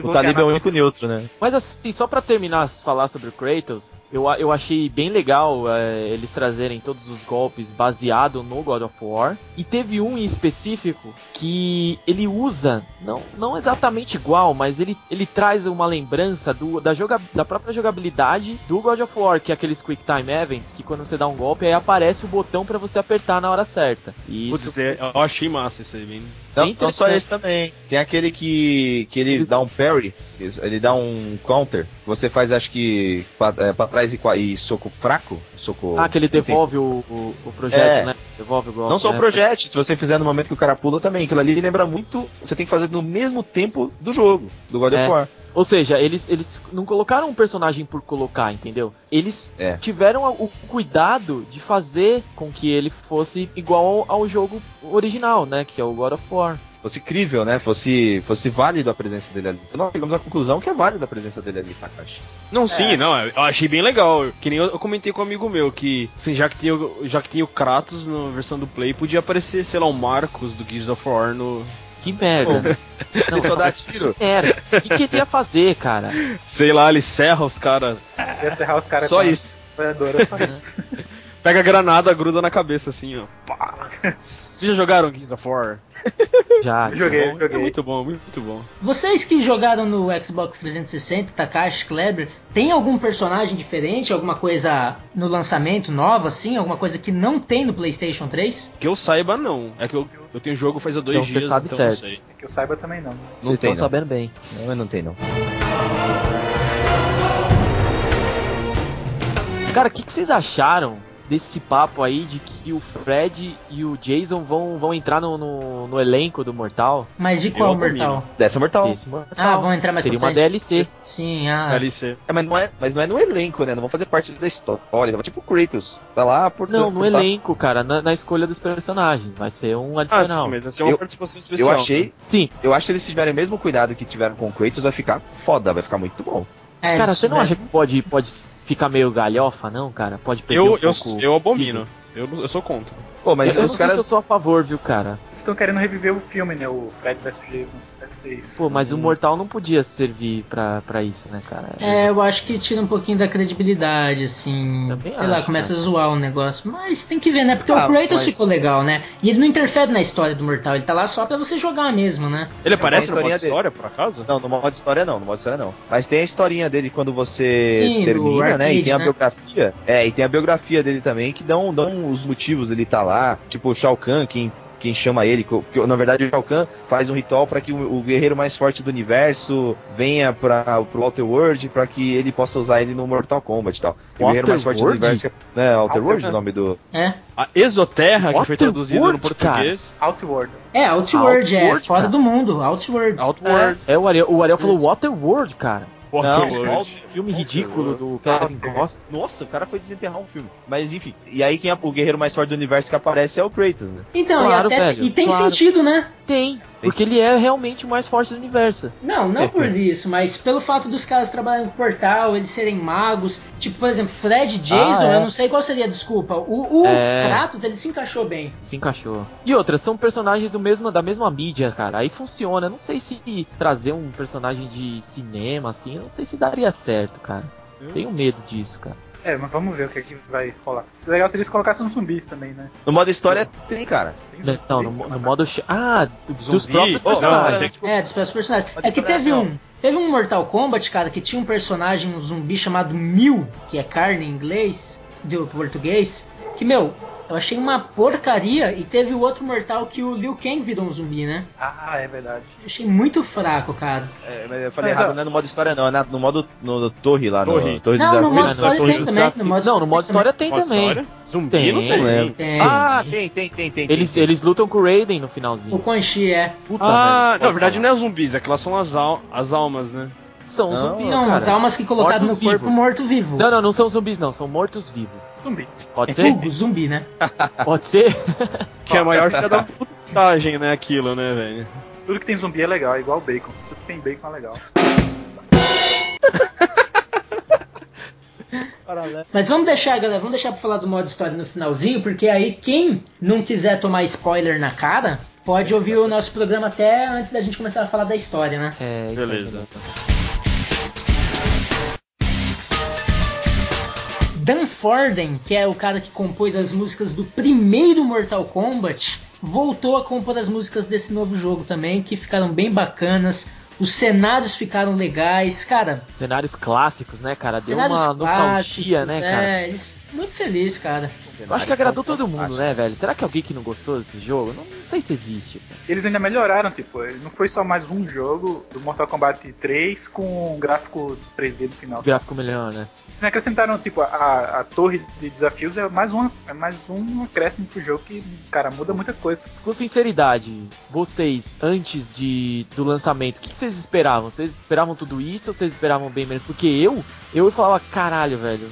o Talib é o único neutro, né? Mas assim, só pra terminar falar sobre o Kratos, eu, eu achei bem legal é, eles trazerem todos os golpes baseado no God of War. E teve um em específico que ele usa, não, não exatamente igual, mas ele, ele traz uma lembrança do, da, joga, da própria jogabilidade do God of War, que é aqueles Quick Time Events, que quando você dá um golpe, aí aparece o botão pra você apertar na hora certa. E isso Putz, é- eu achei massa isso aí, bem. Não, não só esse também. Tem aquele que, que ele dá um parry, ele dá um counter. Você faz, acho que, pra, é, pra trás e, e soco fraco. Soco. Ah, que ele devolve o, o, o projétil, É. né? Devolve o golpe. Não só o né? projétil, se você fizer no momento que o cara pula também. Aquilo ali lembra muito. Você tem que fazer no mesmo tempo do jogo, do God É. of War. Ou seja, eles, eles não colocaram um personagem por colocar, entendeu? Eles É. tiveram o cuidado de fazer com que ele fosse igual ao, ao jogo original, né? Que é o God of War. Fosse crível, né? Fosse, fosse válido a presença dele ali. Então nós chegamos à conclusão que é válido a presença dele ali, Takashi. Não, sim, não, eu achei bem legal. Que nem eu, eu comentei com um amigo meu que, assim, já que tem o, já que tem o Kratos na versão do Play, podia aparecer, sei lá, o Marcos do Gears of War no. Que merda. né? Ele só dá tiro. Que merda. O que queria fazer, cara? Sei lá, ele serra os caras. Ia serrar os caras Só com a isso. só isso. Pega a granada, gruda na cabeça assim, ó. Pá. Vocês já jogaram Gears of War? <laughs> Já. Joguei, É joguei. muito bom, muito bom. Vocês que jogaram no Xbox 360, Takashi, Kleber, tem algum personagem diferente, alguma coisa no lançamento nova, assim? Alguma coisa que não tem no PlayStation 3? Que eu saiba, não. É que eu, eu tenho jogo faz há dois Então você dias, sabe então certo. não sei. Que eu saiba também não. Vocês estão sabendo bem. Não, mas não tem não. Cara, o que, que vocês acharam desse papo aí de que o Fred e o Jason vão, vão entrar no, no, no elenco do Mortal? Mas de qual mortal? Dessa mortal. Esse Mortal. Ah, vão entrar mais Seria uma. DLC. Sim, ah. DLC. É, mas, não é, mas não é no elenco, né? Não vão fazer parte da história. Tipo o Kratos. Tá lá por Não, no por- elenco, cara, na, na escolha dos personagens. Vai ser um Ah, adicional. sim, mas vai ser uma Eu- participação especial. Eu achei, Sim, eu acho que eles tiverem o mesmo cuidado que tiveram com o Kratos, vai ficar foda, vai ficar muito bom. É, cara, você não tiveram- acha que pode, pode ficar meio galhofa, não, cara? Pode perder Eu, um eu, pouco. eu abomino. Eu, eu sou contra. Pô, mas eu, eu os não sei caras. se eu sou a favor, viu, cara? Eles estão querendo reviver o filme, né? O Fred vs Jason. Isso. Pô, mas o Mortal não podia servir pra, pra isso, né, cara? É, eu acho que tira um pouquinho da credibilidade, assim. Também sei lá, acho, começa cara. a zoar o negócio. Mas tem que ver, né? Porque Ah, o Kratos mas- ficou legal, né? E ele não interfere na história do Mortal, ele tá lá só pra você jogar mesmo, né? Ele aparece no modo dele. história, por acaso? Não, no modo história não, no modo história não. Mas tem a historinha dele quando você Sim, termina, né? E arcade, tem a né? biografia. É, e tem a biografia dele também, que dão, dão os motivos dele estar lá. Tipo, o Shao Kahn, quem, quem chama ele. que- que, na verdade, o Shao Kahn faz um ritual para que o, o guerreiro mais forte do universo venha para pro Outer World para que ele possa usar ele no Mortal Kombat e tal. O guerreiro mais forte do Waterworld? universo. É, né, Outer Outer- World, o nome do. É. A Exoterra, que foi traduzido no cara. português. Outward. É, Outworld, é Outworld, fora cara. do mundo, Outworld. Outward. É, o Ariel, o Ariel falou Waterworld, cara. Waterworld. Filme ridículo do. Kevin Ah, Costa. Nossa, o cara foi desenterrar um filme. Mas enfim. E aí quem é o guerreiro mais forte do universo que aparece é o Kratos, né? Então, Claro, e, até, velho, e tem claro. sentido, né? Tem, porque ele é realmente o mais forte do universo. Não, não <laughs> por isso, mas pelo fato dos caras trabalharem com portal, eles serem magos. Tipo, por exemplo, Fred e Jason, Ah, é. eu não sei qual seria a desculpa. O, o É. Kratos, ele se encaixou bem. Se encaixou. E outras, são personagens do mesmo, da mesma mídia, cara. Aí funciona. Eu Não sei se trazer um personagem de cinema, assim, eu não sei se daria certo, cara. Tenho medo disso, cara. É, mas vamos ver o que, é que vai rolar. Legal seria se colocasse uns zumbis também, né? No modo história tem, cara. Tem zumbi, Não, no, no modo. Ah, do- dos Zumbi? próprios Oh, personagens. não, É, dos próprios personagens. Pode É que teve não. um. Teve um Mortal Kombat, cara, que tinha um personagem, um zumbi chamado Mil, que é carne em inglês, do português, que, meu, eu achei uma porcaria, e teve o outro mortal que o Liu Kang virou um zumbi, né? Ah, é verdade. Eu achei muito fraco, cara. É, mas eu falei Mas, errado, não é no modo história não, é na- no modo no, no torre lá, Torre. no torre Não, dos no modo história Torre tem também. No modo não, no modo história tem também. Zumbi Tem. não tem. lembro. Tem. Ah, tem, tem, tem, tem. Eles, tem. eles lutam com o Raiden no O finalzinho. Quan Chi é. Puta, Ah, velho, não, na verdade falar. não é zumbis, é que elas são as, al as almas, né? São Não, zumbis, São cara. as almas que colocaram no corpo morto-vivo. Não, não, não são zumbis, não. São mortos-vivos. Zumbi. Pode ser? Vulgo, zumbi, né? <laughs> Pode ser? <laughs> Que é a maior putagem, né, aquilo, né, velho? Tudo que tem zumbi é legal, é igual bacon. Tudo que tem bacon é legal. <laughs> Mas vamos deixar, galera, vamos deixar pra falar do modo história no finalzinho, porque aí quem não quiser tomar spoiler na cara, pode ouvir o nosso programa até antes da gente começar a falar da história, né? É, isso aí, Beleza. Dan Forden, que é o cara que compôs as músicas do primeiro Mortal Kombat, voltou a compor as músicas desse novo jogo também, que ficaram bem bacanas. Os cenários ficaram legais, cara. Cenários clássicos, né, cara? Deu cenários uma nostalgia, clássicos, né, é, cara? eles- muito feliz, cara. Eu acho que agradou todo mundo, né, velho? Será que alguém que não gostou desse jogo? Não, não sei se existe. cara. Eles ainda melhoraram, tipo, não foi só mais um jogo do Mortal Kombat 3 com um gráfico 3D no final. O gráfico melhor, né? Eles acrescentaram, tipo, a, a torre de desafios é mais, uma, é mais um acréscimo pro jogo que, cara, muda muita coisa. Com sinceridade, vocês, antes de, do lançamento, o que, que vocês esperavam? Vocês esperavam tudo isso ou vocês esperavam bem menos? Porque eu, eu falava, caralho, velho,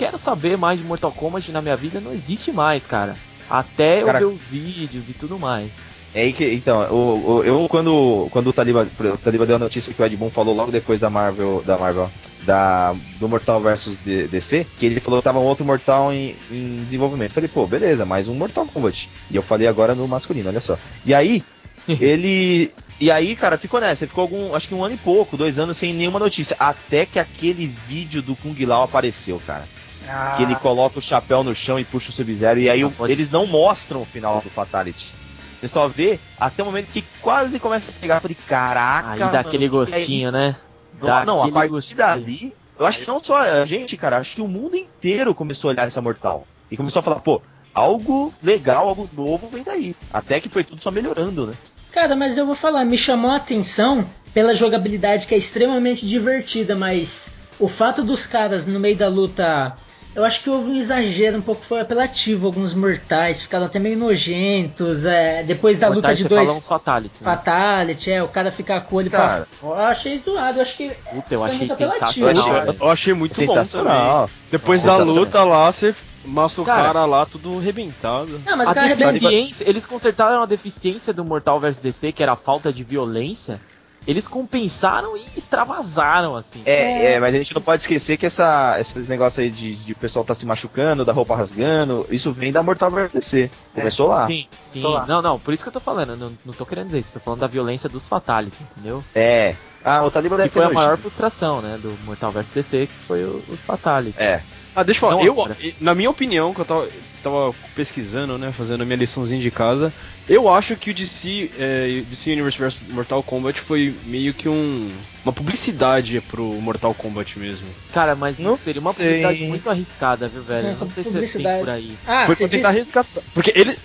quero saber mais de Mortal Kombat na minha vida, não existe mais, cara. Até Cara- eu ver os vídeos e tudo mais. É aí que, então, o- eu quando, quando o Taliba, o Taliba deu a notícia que o Ed Boon falou logo depois da Marvel, da Marvel, da, do Mortal vs DC, que ele falou que tava um outro Mortal em, em desenvolvimento. Eu falei, pô, beleza, mais um Mortal Kombat. E eu falei agora no masculino, olha só. E aí, <laughs> ele. E aí, cara, ficou nessa, ficou algum, acho que um ano e pouco, dois anos sem nenhuma notícia. Até que aquele vídeo do Kung Lao apareceu, cara. Ah, Que ele coloca o chapéu no chão e puxa o Sub-Zero. E aí o- pode- eles não mostram o final do Fatality. Você só vê até o momento que quase começa a pegar. Eu falei, caraca. Aí dá aquele mano, que que é gostinho, isso? né? Não, Dá não, a aquele partir gostinho. dali. Eu acho que não só a gente, cara, acho que o mundo inteiro começou a olhar essa Mortal. E começou a falar, pô, algo legal, algo novo vem daí. Até que foi tudo só melhorando, né? Cara, mas eu vou falar, me chamou a atenção pela jogabilidade que é extremamente divertida, mas o fato dos caras no meio da luta. Eu acho que houve um exagero, um pouco foi apelativo. Alguns mortais ficaram até meio nojentos. é, depois da luta Mortais, de você dois fala uns fatalities, né? Fatality, é, o cara ficar com o olho Cara. pra. Eu achei zoado, eu acho que. Puta, eu achei sensacional. Eu achei-. Eu achei muito bom também. Sensacional. Depois Não, da luta lá, você mostra o Cara- cara, lá tudo arrebentado. Não, mas o a deficiência, eles consertaram a deficiência do Mortal vs DC, que era a falta de violência. Eles compensaram e extravasaram, assim. É, é, mas a gente não pode esquecer que essa, esses negócios aí de, de o pessoal tá se machucando, da roupa rasgando, isso vem da Mortal vs DC. Começou lá. Sim, sim. Lá. Não, não, por isso que eu tô falando. eu Não, não tô querendo dizer isso. Tô falando da violência dos fatalities, entendeu? É. Ah, o Taliba Que deve foi a maior frustração, né? Do Mortal vs DC, que foi o- os fatalities. É. Ah, deixa eu falar, Não, eu, na minha opinião, que eu tava, tava pesquisando, né, fazendo a minha liçãozinha de casa, eu acho que o DC, é, DC Universe vs Mortal Kombat foi meio que um, uma publicidade pro Mortal Kombat mesmo. Cara, mas Não seria uma sei. publicidade muito arriscada, viu, velho? É, não sei se é publicidade. assim por aí. Ah, foi pra tentar disse- resgatar. Porque ele.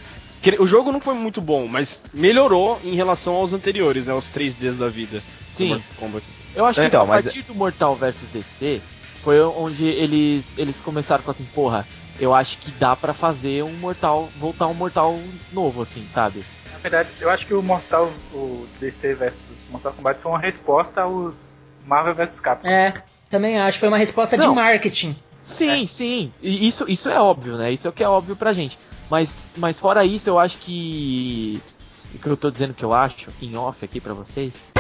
o jogo não foi muito bom, mas melhorou em relação aos anteriores, né? Os 3Ds da vida. Sim, Mortal Kombat. Eu acho que Então, a mas- partir do Mortal vs DC foi onde eles, eles começaram com assim, porra, eu acho que dá pra fazer um Mortal, voltar um Mortal novo, assim, sabe? Na verdade, eu acho que o Mortal, o DC versus Mortal Kombat foi uma resposta aos Marvel vs Capcom. É, também acho. Foi uma resposta de Não. marketing. Sim, sim. E isso, isso é óbvio, né? Isso é o que é óbvio pra gente. Mas, mas fora isso, eu acho que. O que eu tô dizendo que eu acho, em off aqui pra vocês,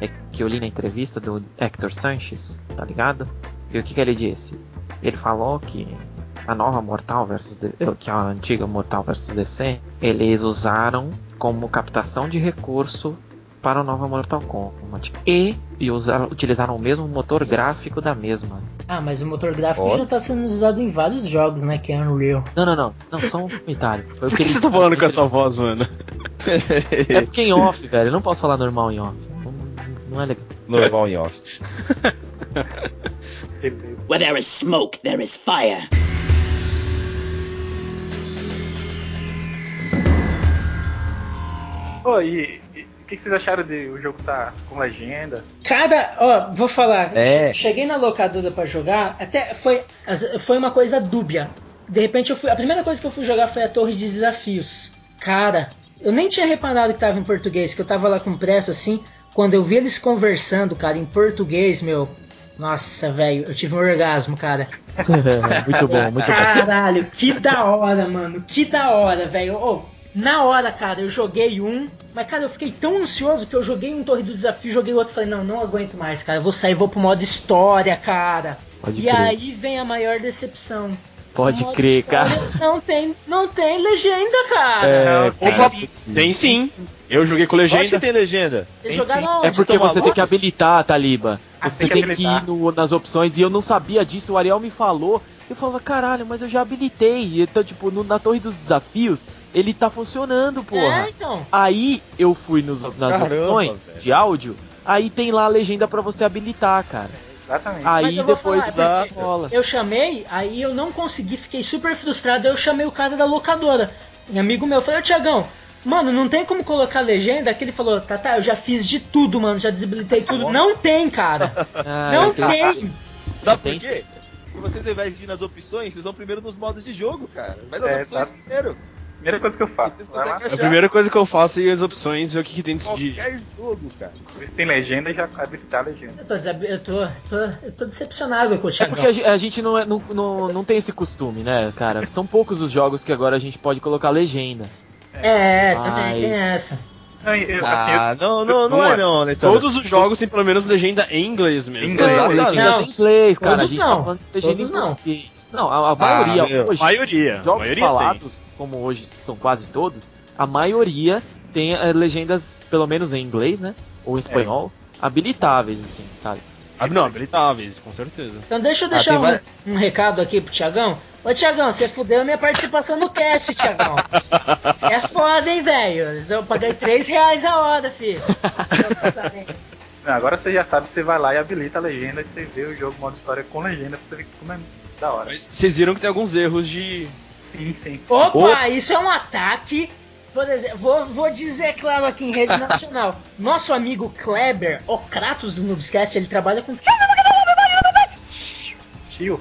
é que eu li na entrevista do Hector Sanches, tá ligado? E o que, que ele disse? Ele falou que a nova Mortal versus D- eh, que a antiga Mortal versus DC, eles usaram como captação de recurso para a nova Mortal Kombat. E, e usaram, utilizaram o mesmo motor gráfico da mesma. Ah, mas o motor gráfico Ó. já tá sendo usado em vários jogos, né? Que é Unreal. Não, não, não. Não, só um comentário. <laughs> Por que ele- você tá falando com essa voz, mano? <laughs> É porque em off, velho. Eu não posso falar normal em off. Não, não é legal. Normal em office. <laughs> Beleza. Where there is smoke, there is fire. Pô, e e o que que vocês acharam de o jogo tá com legenda? Cara, ó, vou falar. É. Cheguei na locadora pra jogar, até foi, foi uma coisa dúbia. De repente eu fui. A primeira coisa que eu fui jogar foi a Torre de Desafios. Cara, eu nem tinha reparado que tava em português, que eu tava lá com pressa assim. Quando eu vi eles conversando, cara, em português, meu. Nossa, velho, eu tive um orgasmo, cara. <laughs> muito bom, muito bom. Caralho, que da hora, mano. Que da hora, velho. Ô, na hora, cara, eu joguei um. Mas, cara, eu fiquei tão ansioso que eu joguei um Torre do Desafio, joguei outro. Falei, não, não aguento mais, cara. Eu vou sair, vou pro modo história, cara. Pode e crer. aí vem a maior decepção. Pode modo crer, história cara. Não tem, não tem legenda, cara. É, Opa, tem sim. Eu joguei com Eu acho que legenda. tem legenda. Tem sim. É porque você tem que habilitar, Taliba. Ah, Você tem que tem que ir no- nas opções e eu não sabia disso, o Ariel me falou. Eu falava, caralho, mas eu já habilitei. Então, tipo, no- na torre dos desafios, ele tá funcionando, porra. É, então. Aí eu fui nos- nas Caramba, opções velho. de áudio, aí tem lá a legenda pra você habilitar, cara. Exatamente. Aí depois falar, dá rola. Eu chamei, aí eu não consegui, fiquei super frustrado. Eu chamei o cara da locadora, um amigo meu. Falei, ô Tiagão, mano, não tem como colocar legenda? Que ele falou, tá, tá, eu já fiz de tudo, mano, já desabilitei tudo. Não tem, cara. <laughs> Ah, não tem. Sabe por quê? Se vocês ao invés de ir nas opções, vocês vão primeiro nos modos de jogo, cara. Vai nas É, opções exato. primeiro. Primeira coisa que eu E faço. A primeira coisa que eu faço é as opções, ver o que, que tem de. qualquer jogo, cara. ver se tem legenda e já habilitar a legenda. Eu tô, desab- eu tô, tô, eu tô decepcionado com o É Thiagão. porque a, ge- a gente não, é- não, não, não tem esse costume, né, cara? São poucos os jogos que agora a gente pode colocar legenda. É, também Mas- tem essa. Eu- assim, eu- Ah, não, não, não Não é é. não, Alessandro. Todos os jogos têm pelo menos legenda em inglês mesmo. Em inglês. Não, Não, em inglês, cara. A todos gente não. tá falando de legenda Todos em não. português. Não, a, a maioria Ah, hoje. Maioria. Jogos maioria falados, como hoje são quase todos, a maioria tem eh, legendas, pelo menos em inglês, né? Ou em espanhol, habilitáveis, assim, sabe? Ah, não, habilitáveis, com certeza. Então deixa eu Ah, deixar tem um, várias- um recado aqui pro Tiagão. Ô Tiagão, você fudeu a minha participação no cast, Tiagão. Você é foda, hein, velho? Eu paguei 3 reais a hora, filho. não, agora você já sabe, você vai lá e habilita a legenda e você vê o jogo modo história com legenda pra você ver como é da hora. Mas vocês viram que tem alguns erros de. Sim, sim. Opa, isso é um ataque. Por exemplo, vou, vou dizer claro aqui em rede <laughs> nacional. Nosso amigo Kleber, o Kratos do Noobscast, ele trabalha com. Tio.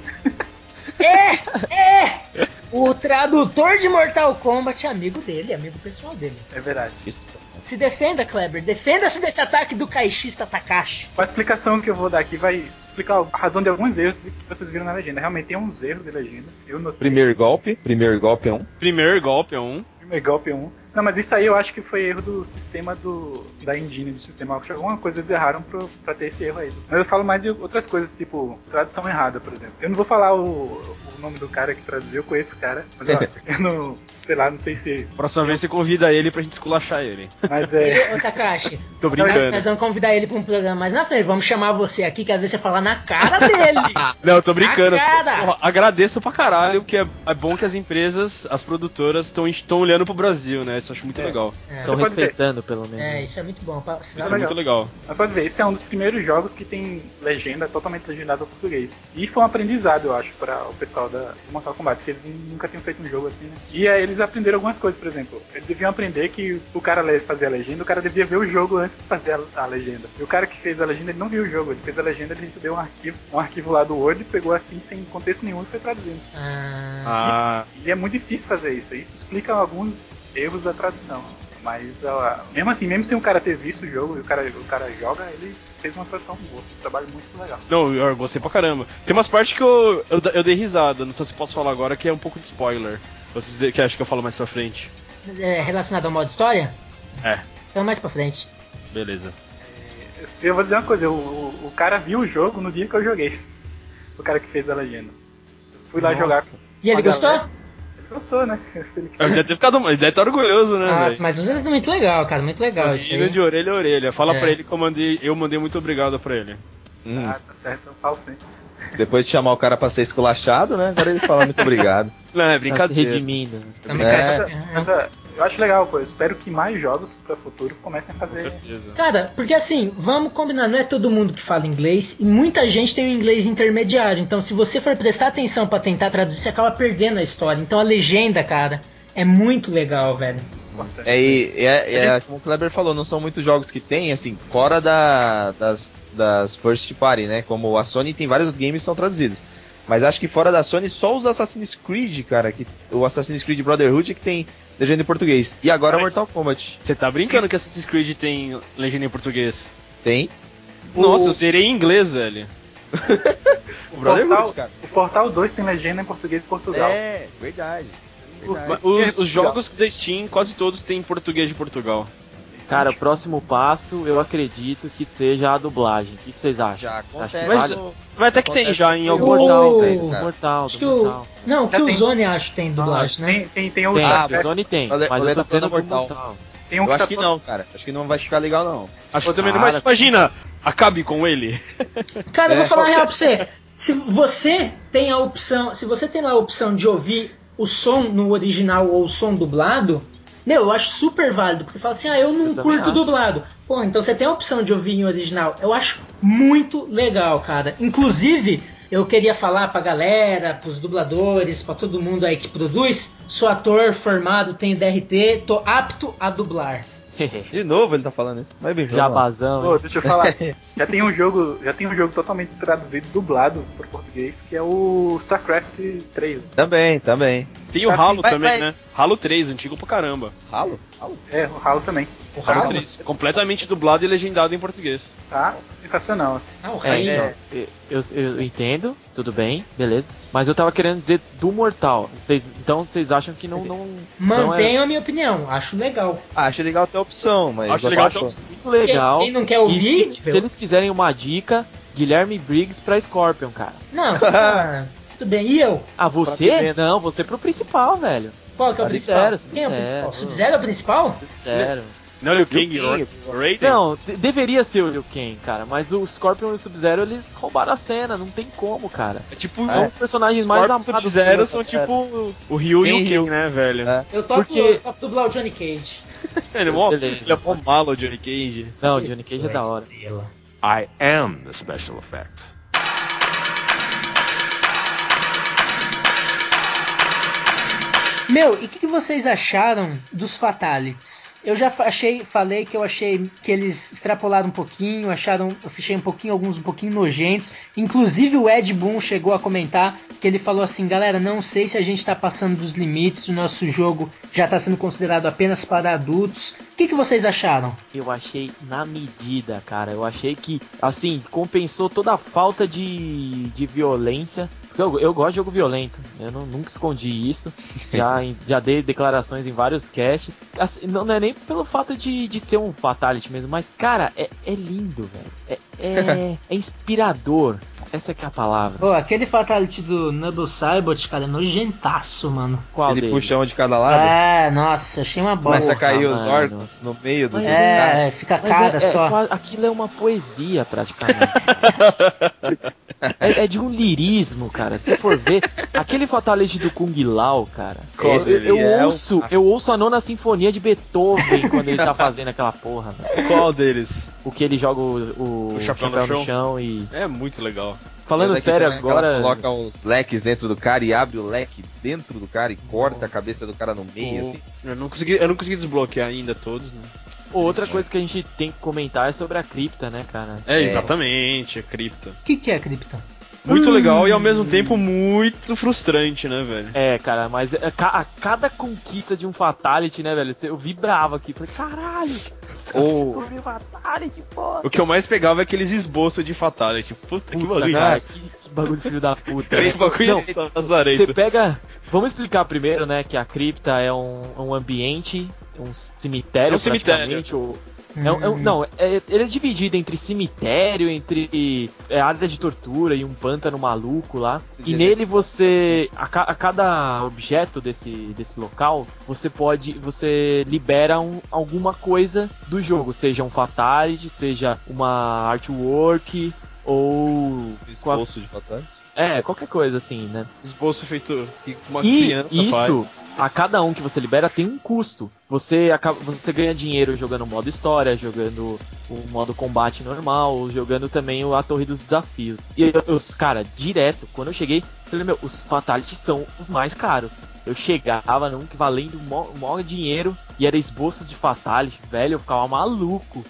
É! É! O tradutor de Mortal Kombat é amigo dele, amigo pessoal dele. É verdade. Isso. Se defenda, Kleber. Defenda-se desse ataque do caixista Takashi. A explicação que eu vou dar aqui vai explicar a razão de alguns erros que vocês viram na legenda. Realmente tem uns erros de legenda. Eu notei. Primeiro golpe. Primeiro golpe é um. Primeiro golpe é um. Primeiro golpe 1. Não, mas isso aí eu acho que foi erro do sistema do. da engine do sistema. Alguma coisa eles erraram pro, pra ter esse erro aí. Mas eu falo mais de outras coisas, tipo, tradução errada, por exemplo. Eu não vou falar o, o nome do cara que traduziu, eu conheço o cara, mas ó, <laughs> eu não. Sei lá, não sei se. Próxima vez você convida ele pra gente esculachar ele. Mas é. Ô, Takashi, Tô brincando. nós vamos convidar ele pra um programa mais na frente. Vamos chamar você aqui, quero ver você falar na cara dele. <laughs> Não, eu tô brincando. Porra, agradeço pra caralho, porque é, é bom que as empresas, as produtoras, estão olhando pro Brasil, né? Isso eu acho muito É. legal. É, Estão ver. respeitando, pelo menos. é, isso é muito bom. Isso Tá é legal. muito legal. Mas pode ver, esse é um dos primeiros jogos que tem legenda totalmente legendada ao português. E foi um aprendizado, eu acho, para o pessoal da do Mortal Kombat, porque eles nunca tinham feito um jogo assim, né? E aí eles aprenderam algumas coisas, por exemplo. Eles deviam aprender que o cara fazer a legenda, o cara devia ver o jogo antes de fazer a, a legenda. E o cara que fez a legenda, ele não viu o jogo, ele fez a legenda, ele recebeu um arquivo, um arquivo lá do Word, pegou assim, sem contexto nenhum e foi traduzindo. Ah, Ah, E é muito difícil fazer isso. Isso explica alguns erros da tradução. Mas ó, mesmo assim, mesmo sem o cara ter visto o jogo e o cara, o cara joga, ele fez uma tradução boa. Um trabalho muito legal. não, eu gostei pra caramba. Tem umas partes que eu, eu, eu dei risada, não sei se posso falar agora, que é um pouco de spoiler. Vocês que acham que eu falo mais pra frente? é relacionado ao modo história? É. Então mais pra frente. Beleza. Eu- Eu vou dizer uma coisa, o, o, o cara viu o jogo no dia que eu joguei. O cara que fez a legenda. Eu fui lá Nossa. jogar. E ele gostou? galera. Ele gostou, né? Ele- Ele deve ter ficado. Ele deve estar orgulhoso, né, Nossa, velho? mas às vezes é muito legal, cara, muito legal isso Sorrindo aí. de orelha a orelha. Fala É. pra ele que eu mandei, eu mandei muito obrigado pra ele. Hum. Ah, tá certo, eu falo sim. Depois de chamar o cara pra ser esculachado, né? Agora ele fala muito obrigado. Não, é Tá se brincadeira. redimindo. Também, É. cara. Mas, ah, eu acho legal, pô. Eu espero que mais jogos pra futuro comecem a Com fazer. certeza. Cara, porque assim, vamos combinar, não é todo mundo que fala inglês e muita gente tem um inglês intermediário. Então, se você for prestar atenção pra tentar traduzir, você acaba perdendo a história. Então, a legenda, cara, é muito legal, velho. É, é, é, como o Kleber falou, não são muitos jogos que tem, assim, fora da, das, das first party, né? Como a Sony tem vários games que são traduzidos. Mas acho que fora da Sony, só os Assassin's Creed, cara, que, o Assassin's Creed Brotherhood é que tem legenda em português. E agora o Mas- Mortal Kombat. Você tá brincando que Assassin's Creed tem legenda em português? Tem. Nossa, eu serei em inglês, velho. <laughs> O O Brotherhood, Portal, cara. o Portal 2 tem legenda em português de Portugal. É, verdade. verdade. Os, os jogos da Steam, quase todos têm em português de Portugal. Cara, o próximo passo eu acredito que seja a dublagem. O que, que vocês acham? Já que acontece. vale? Mas vai até que tem já em O- algum Mortal, três, o- cara. Mortal, Acho que o. Mortal. Não, o Já tem. Killzone acho que tem dublagem, né? Tem, tem, tem o Tem, Ah, o Zone tem, o mas o eu tô tá dizendo do Mortal. Mortal. tem um Eu que acho tá que não, cara. Acho que não vai ficar legal, não. Acho que também não. Mas imagina, acabe com ele. Cara, eu vou É. falar a real pra você. Se você tem a opção, se você tem lá a opção de ouvir o som no original ou o som dublado, meu, eu acho super válido, porque fala assim, ah, eu não Eu curto acho. dublado. Pô, então você tem a opção de ouvir em original. Eu acho muito legal, cara. Inclusive, eu queria falar pra galera, pros dubladores, pra todo mundo aí que produz, sou ator formado, tenho DRT, tô apto a dublar. <laughs> De novo ele tá falando isso. Mas bem. Jabazão. Pô, deixa eu falar. <laughs> já tem um jogo, já tem um jogo totalmente traduzido, dublado para português, que é o StarCraft 3. Também, também. Tem o Assim, Halo também, mas- né? Halo 3, antigo pra caramba. Halo? Halo? É, o Halo também. O Halo Halo? 3, completamente dublado e legendado em português. Tá sensacional. assim. Ah, o É, Halo. então, eu, eu entendo, tudo bem, beleza. Mas eu tava querendo dizer do Mortal. Vocês, então vocês acham que não. não não é Mantenho a minha opinião, acho legal. Ah, achei legal ter a opção, mas. Acho eu legal acho- ter opção. muito legal. Quem, quem não quer E ouvir, se, se eles quiserem uma dica, Guilherme Briggs pra Scorpion, cara. Não, <laughs> cara, tudo bem. E eu? Ah, você? Não, você pro principal, velho. Qual que é o principal? Quem é o Sub-Zero. principal? Sub-Zero é o principal? Sério. Não, Liu Kang, Kang. Raiden. Não, de- deveria ser o Liu Kang, cara. Mas o Scorpion e o Sub-Zero, eles roubaram a cena. Não tem como, cara. É tipo, São É. personagens mais Scorpion e amados. Sub-Zero são tipo o Ryu e o. Ken, né, velho? É. Eu topo, Porque- eu topo dublar o Johnny Cage. <laughs> Ele é mó, ele é mó malo, o Johnny Cage. Não, Johnny Cage é da hora. I am the special effects. Meu, e o que, que vocês acharam dos Fatalities? Eu já achei, falei que eu achei que eles extrapolaram um pouquinho, acharam, eu achei um pouquinho, alguns um pouquinho nojentos. Inclusive o Ed Boon chegou a comentar que ele falou assim, galera, não sei se a gente tá passando dos limites, o nosso jogo já tá sendo considerado apenas para adultos. O que, que vocês acharam? Eu achei na medida, cara. Eu achei que, assim, compensou toda a falta de, de violência. Porque eu, eu gosto de jogo violento. Eu não- nunca escondi isso. Já, já dei declarações em vários casts. Assim, não, não é nem pelo fato de, de ser um Fatality mesmo, mas, cara, é, é lindo, velho. É, é, <laughs> é inspirador. Essa que é a palavra. Pô, aquele Fatality do Noble Cybot, cara, é nojentaço, mano. Qual Ele deles? puxa um de cada lado. É, nossa, achei uma bola. Começa a cair os mano. órgãos no meio do Mas É, fica Mas cara é- é só. aquilo é uma poesia, praticamente. <laughs> é, é de um lirismo, cara. Se for ver, aquele fatality do Kung Lao, cara. Esse eu, eu é ouço, eu ouço a nona sinfonia de Beethoven quando ele tá <laughs> fazendo aquela porra. velho. Qual deles? O que ele joga o, o O chapéu no no chão? chão e. É muito legal. Falando aqui sério agora. coloca uns leques dentro do cara e abre o leque dentro do cara e corta a cabeça do cara no meio, O- assim. Eu não consegui, eu não consegui desbloquear ainda todos, né? Outra coisa que a gente tem que comentar é sobre a cripta, né, cara? É, exatamente, a cripta. O que, que é cripto? Muito Hum. legal e ao mesmo tempo muito frustrante, né, velho? É, cara, mas a, ca- a cada conquista de um Fatality, né, velho? Eu vibrava aqui. Falei, caralho, Ou- descobri o Fatality, porra. O que eu mais pegava é aqueles esboços de Fatality. Puta, que Puta, bagulho. cara, que, que bagulho filho da puta. Que bagulho Não, lazarento. Você pega. Vamos explicar primeiro, né, que a cripta é um, um ambiente, um cemitério, É um cemitério. praticamente, ou- é um- é um- não, é- ele é dividido entre cemitério, entre é, área de tortura e um pântano maluco lá. E nele você. A, ca- a cada objeto desse, desse local, você pode. Você libera um- alguma coisa do jogo. Seja um fatality, seja uma artwork, ou. Esboço de fatality. É, qualquer coisa assim, né? Esboço feito que uma E criança isso, a cada um que você libera tem um custo. Você, acaba, você ganha dinheiro jogando modo história, jogando o modo combate normal, jogando também o- a torre dos desafios. E eu, cara, direto, quando eu cheguei, eu falei, meu, os fatalities são os mais caros. Eu chegava num que valendo mó, mó dinheiro e era esboço de fatality, velho, eu ficava maluco.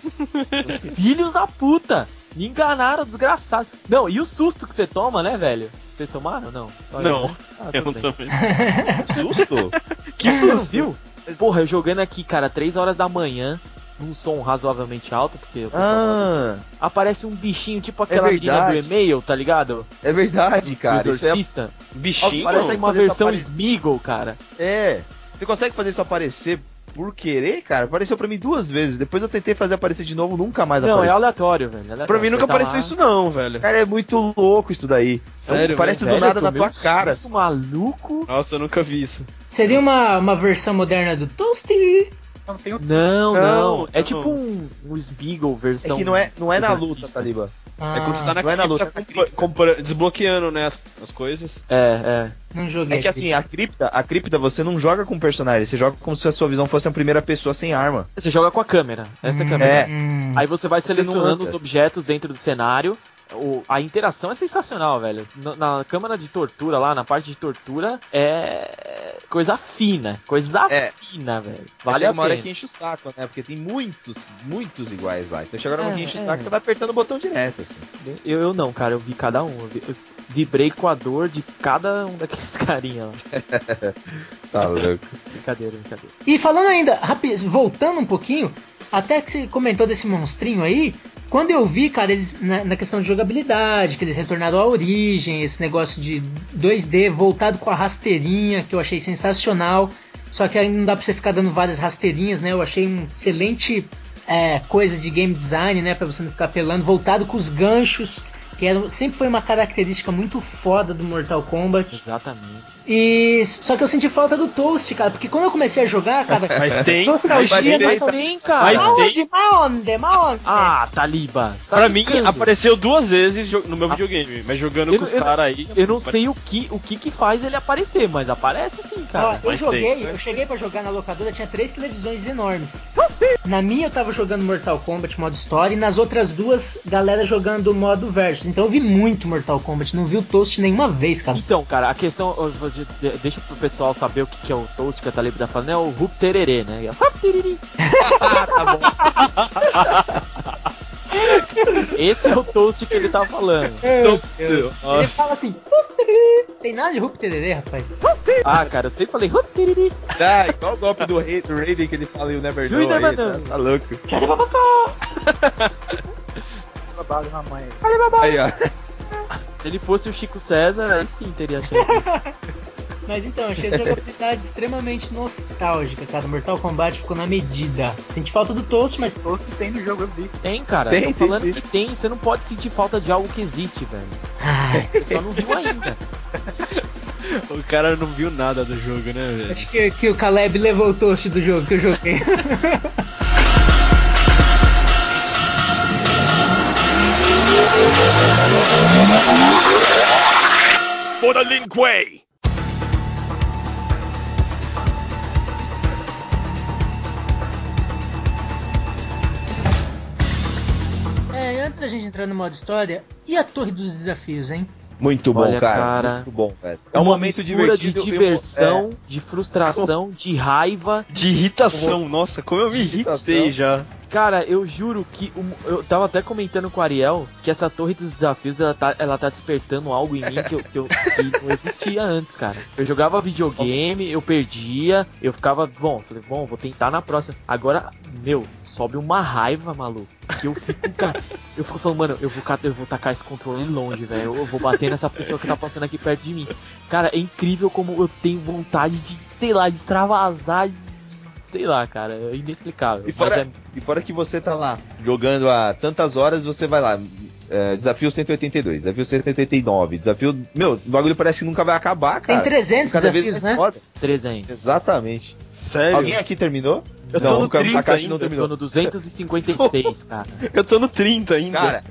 <laughs> Filho da puta! Me enganaram, desgraçado. Não, e o susto que você toma, né, velho? Vocês tomaram? Não. Só eu, Não, né? Ah, Eu também. <laughs> Susto? Que susto, viu? Porra, eu jogando aqui, cara, 3 horas da manhã, num som razoavelmente alto, porque ah, aparece um bichinho, tipo aquela menina do e-mail, tá ligado? é verdade, Do cara. Isso é, Exorcista. Bichinho? Parece uma versão aparecer. Smeagol, cara. é. Você consegue fazer isso aparecer por querer, cara, apareceu pra mim duas vezes. Depois eu tentei fazer aparecer de novo, nunca mais Não, é apareceu. aleatório, velho. é aleatório. Pra mim Você nunca tá apareceu lá- isso não, velho. Cara, é muito louco isso daí. Sério, Parece Velho, do nada na tua cara. susto maluco. Nossa, eu nunca vi isso. Seria uma, uma versão moderna do Toasty. Não, tem. Não, não. Não, É não. tipo um, um É versão. que não é, não é na luta. Taliba. Ah, é quando você tá na não é na cripta luta, é compara- desbloqueando, né, as, as coisas. É, Não joguei. É que assim, a cripta, a cripta você não joga com personagem, você joga como se a sua visão fosse a primeira pessoa sem arma. é. Você joga com a câmera. Essa é a Hum, câmera. É. hum. Aí você vai Você selecionando não os objetos dentro do cenário. O- a interação é sensacional, velho. Na, na câmara de tortura lá, na parte de tortura, é coisa fina. Coisa É. fina, velho. Vale Vale a uma hora pena. que enche o saco, né? Porque tem muitos, muitos iguais lá. Então chega uma hora É, que enche o é. saco, você vai apertando o botão direto, assim. Eu, eu não, cara. Eu vi cada um. Eu, vi- eu vibrei com a dor de cada um daqueles <laughs> carinha lá. <laughs> Tá louco. Brincadeira, brincadeira. E falando ainda, rapi- voltando um pouquinho, até que você comentou desse monstrinho aí, quando eu vi, cara, eles na, na questão de jogabilidade, que eles retornaram à origem, esse negócio de 2D voltado com a rasteirinha, que eu achei sensacional. Só que aí não dá pra você ficar dando várias rasteirinhas, né? Eu achei um excelente é, coisa de game design, né? Pra você não ficar pelando, voltado com os ganchos, que era, sempre foi uma característica muito foda do Mortal Kombat. Exatamente. E só que eu senti falta do Toast, cara, porque quando eu comecei a jogar, cara, <laughs> Mas tem, nostalgia, mas tem, Mas nostalgia. tem, cara. Mas Aonde? tem. Maonde? Maonde? Ah, Taliba. tá Pra mim, brincando? apareceu duas vezes no meu videogame, mas jogando Eu com os não- eu caras aí. Eu não sei o que, o que que faz ele aparecer, mas aparece sim, Ó, cara. eu mas joguei, tem. eu cheguei pra jogar na locadora, tinha três televisões enormes. Na minha eu tava jogando Mortal Kombat modo história e nas outras duas, galera jogando modo versus. Então eu vi muito Mortal Kombat, não vi o Toast nenhuma vez, cara. Então, cara, a questão. Deixa pro pessoal saber o que, que é o toast que a Talib tá falando, é o Rup Tererê, né? Rup Tererê. <laughs> <laughs> Esse é o toast que ele tá falando. Ele fala assim, Toast, tem nada de Rup Tererê, rapaz. Ah, cara, eu sempre falei Rup Tererê. Tá, igual o golpe do, rei, do Raiden que ele fala e o Never Know. aí, tá, tá louco. <laughs> babado na mãe. Aí, ó. <laughs> Se ele fosse o Chico César, aí sim teria chances. <laughs> Mas então, achei essa jogabilidade extremamente nostálgica, cara. Mortal Kombat ficou na medida. Senti falta do Toast, mas Toast tem no jogo, eu vi. Tem, cara. Tem, Tô tem falando sim. que tem. Você não pode sentir falta de algo que existe, velho. Ai, Você só não viu ainda. <laughs> O cara não viu nada do jogo, né, velho? acho que, que o Caleb levou o Toast do jogo que eu joguei. For the Lin Kuei! é, antes da gente entrar no modo história, e a Torre dos Desafios, hein? Muito bom, Olha, cara. cara. Muito bom, velho. É um Uma momento mistura divertido. de diversão, é. de frustração, de raiva. De irritação, nossa, como eu me irritei já. Cara, eu juro que eu tava até comentando com o Ariel que essa torre dos desafios ela tá, ela tá despertando algo em mim que, eu, que, eu- que não existia antes, cara. Eu jogava videogame, eu perdia, eu ficava, bom, falei, bom, vou tentar na próxima. Agora, meu, sobe uma raiva, maluco. Que eu fico, cara, eu fico falando, mano, eu vou, eu vou tacar esse controle longe, velho. Eu vou bater nessa pessoa que tá passando aqui perto de mim. Cara, é incrível como eu tenho vontade de, sei lá, de extravasar, de- sei lá, cara, é inexplicável. E fora, Mas é- e fora que você tá lá jogando há tantas horas, você vai lá. é, desafio 182, desafio 189, desafio. Meu, o bagulho parece que nunca vai acabar, cara. Tem 300 Cada desafios, né? foda. 300. Exatamente. Sério? Alguém aqui terminou? Eu tô não, no o Cam- 30 a caixa não ainda, Eu tô terminou. no 256, cara. <laughs> Eu tô no 30 ainda. Cara,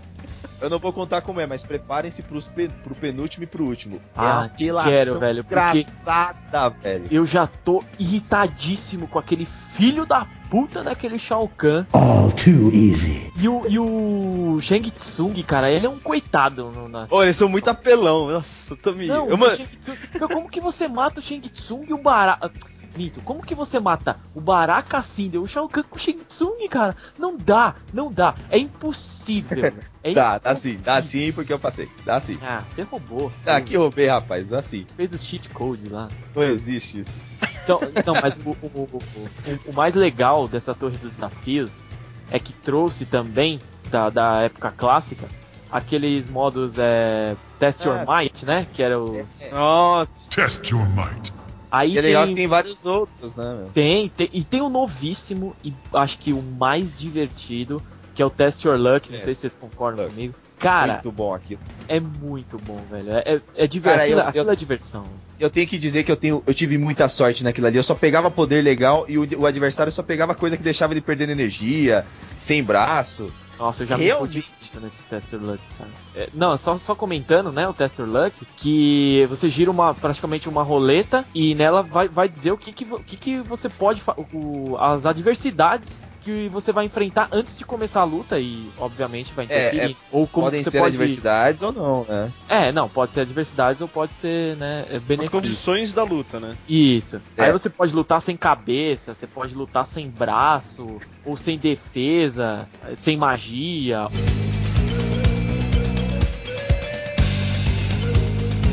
eu não vou contar como é, mas preparem-se pros pe- pro penúltimo e pro último. Ah, é uma apelação quero, velho, desgraçada, velho. Eu já tô irritadíssimo com aquele filho da puta daquele Shao Kahn. All too easy. E o, e o Shang Tsung, cara, ele é um coitado. No, na... Ô, eles são muito apelão. Nossa, eu tô me. Não, eu, Shang Tsung... Como que você mata o Shang Tsung e o Baraka... Minto, como que você mata o Baraka Cinder, o Shao Kahn com o Shang Tsung, cara? Não dá, não dá. É impossível. <laughs> É Dá, dá sim, dá sim porque eu passei. Dá sim. Ah, você roubou. Tá, que roubei, rapaz, dá sim. Fez os cheat codes lá. Não existe isso. Então, então mas o, o, o, o- o mais legal dessa Torre dos Desafios é que trouxe também, da, da época clássica, aqueles modos é, Test Your Ah, Might, né? Que era o. nossa. Test your might. Aí E é legal tem, que tem vários outros, né, meu? tem, tem- e tem o novíssimo e acho que o mais divertido, que é o Test Your Luck, não Test sei se vocês concordam Luck. comigo. Cara, Muito bom aquilo. é muito bom, velho. É, é, é diver- Cara, eu- aquilo, eu- é diversão. Eu tenho que dizer que eu, tenho, eu tive muita sorte naquilo ali. Eu só pegava poder legal e o, o adversário só pegava coisa que deixava ele perdendo energia, sem braço. Nossa, eu já me Realmente? fudi muito nesse Tester Luck, cara. É, não, só, só comentando, né, o Tester Luck, que você gira uma, praticamente uma roleta e nela vai, vai dizer o que que, o que, que você pode, o, as adversidades que você vai enfrentar antes de começar a luta e, obviamente, vai É, interferir. ou como Podem você ser pode... adversidades ou não, né? É, não, pode ser adversidades ou pode ser, né, é As benefício. condições da luta, né? Isso. É. Aí você pode lutar sem cabeça, você pode lutar sem braço, ou sem defesa, sem magia.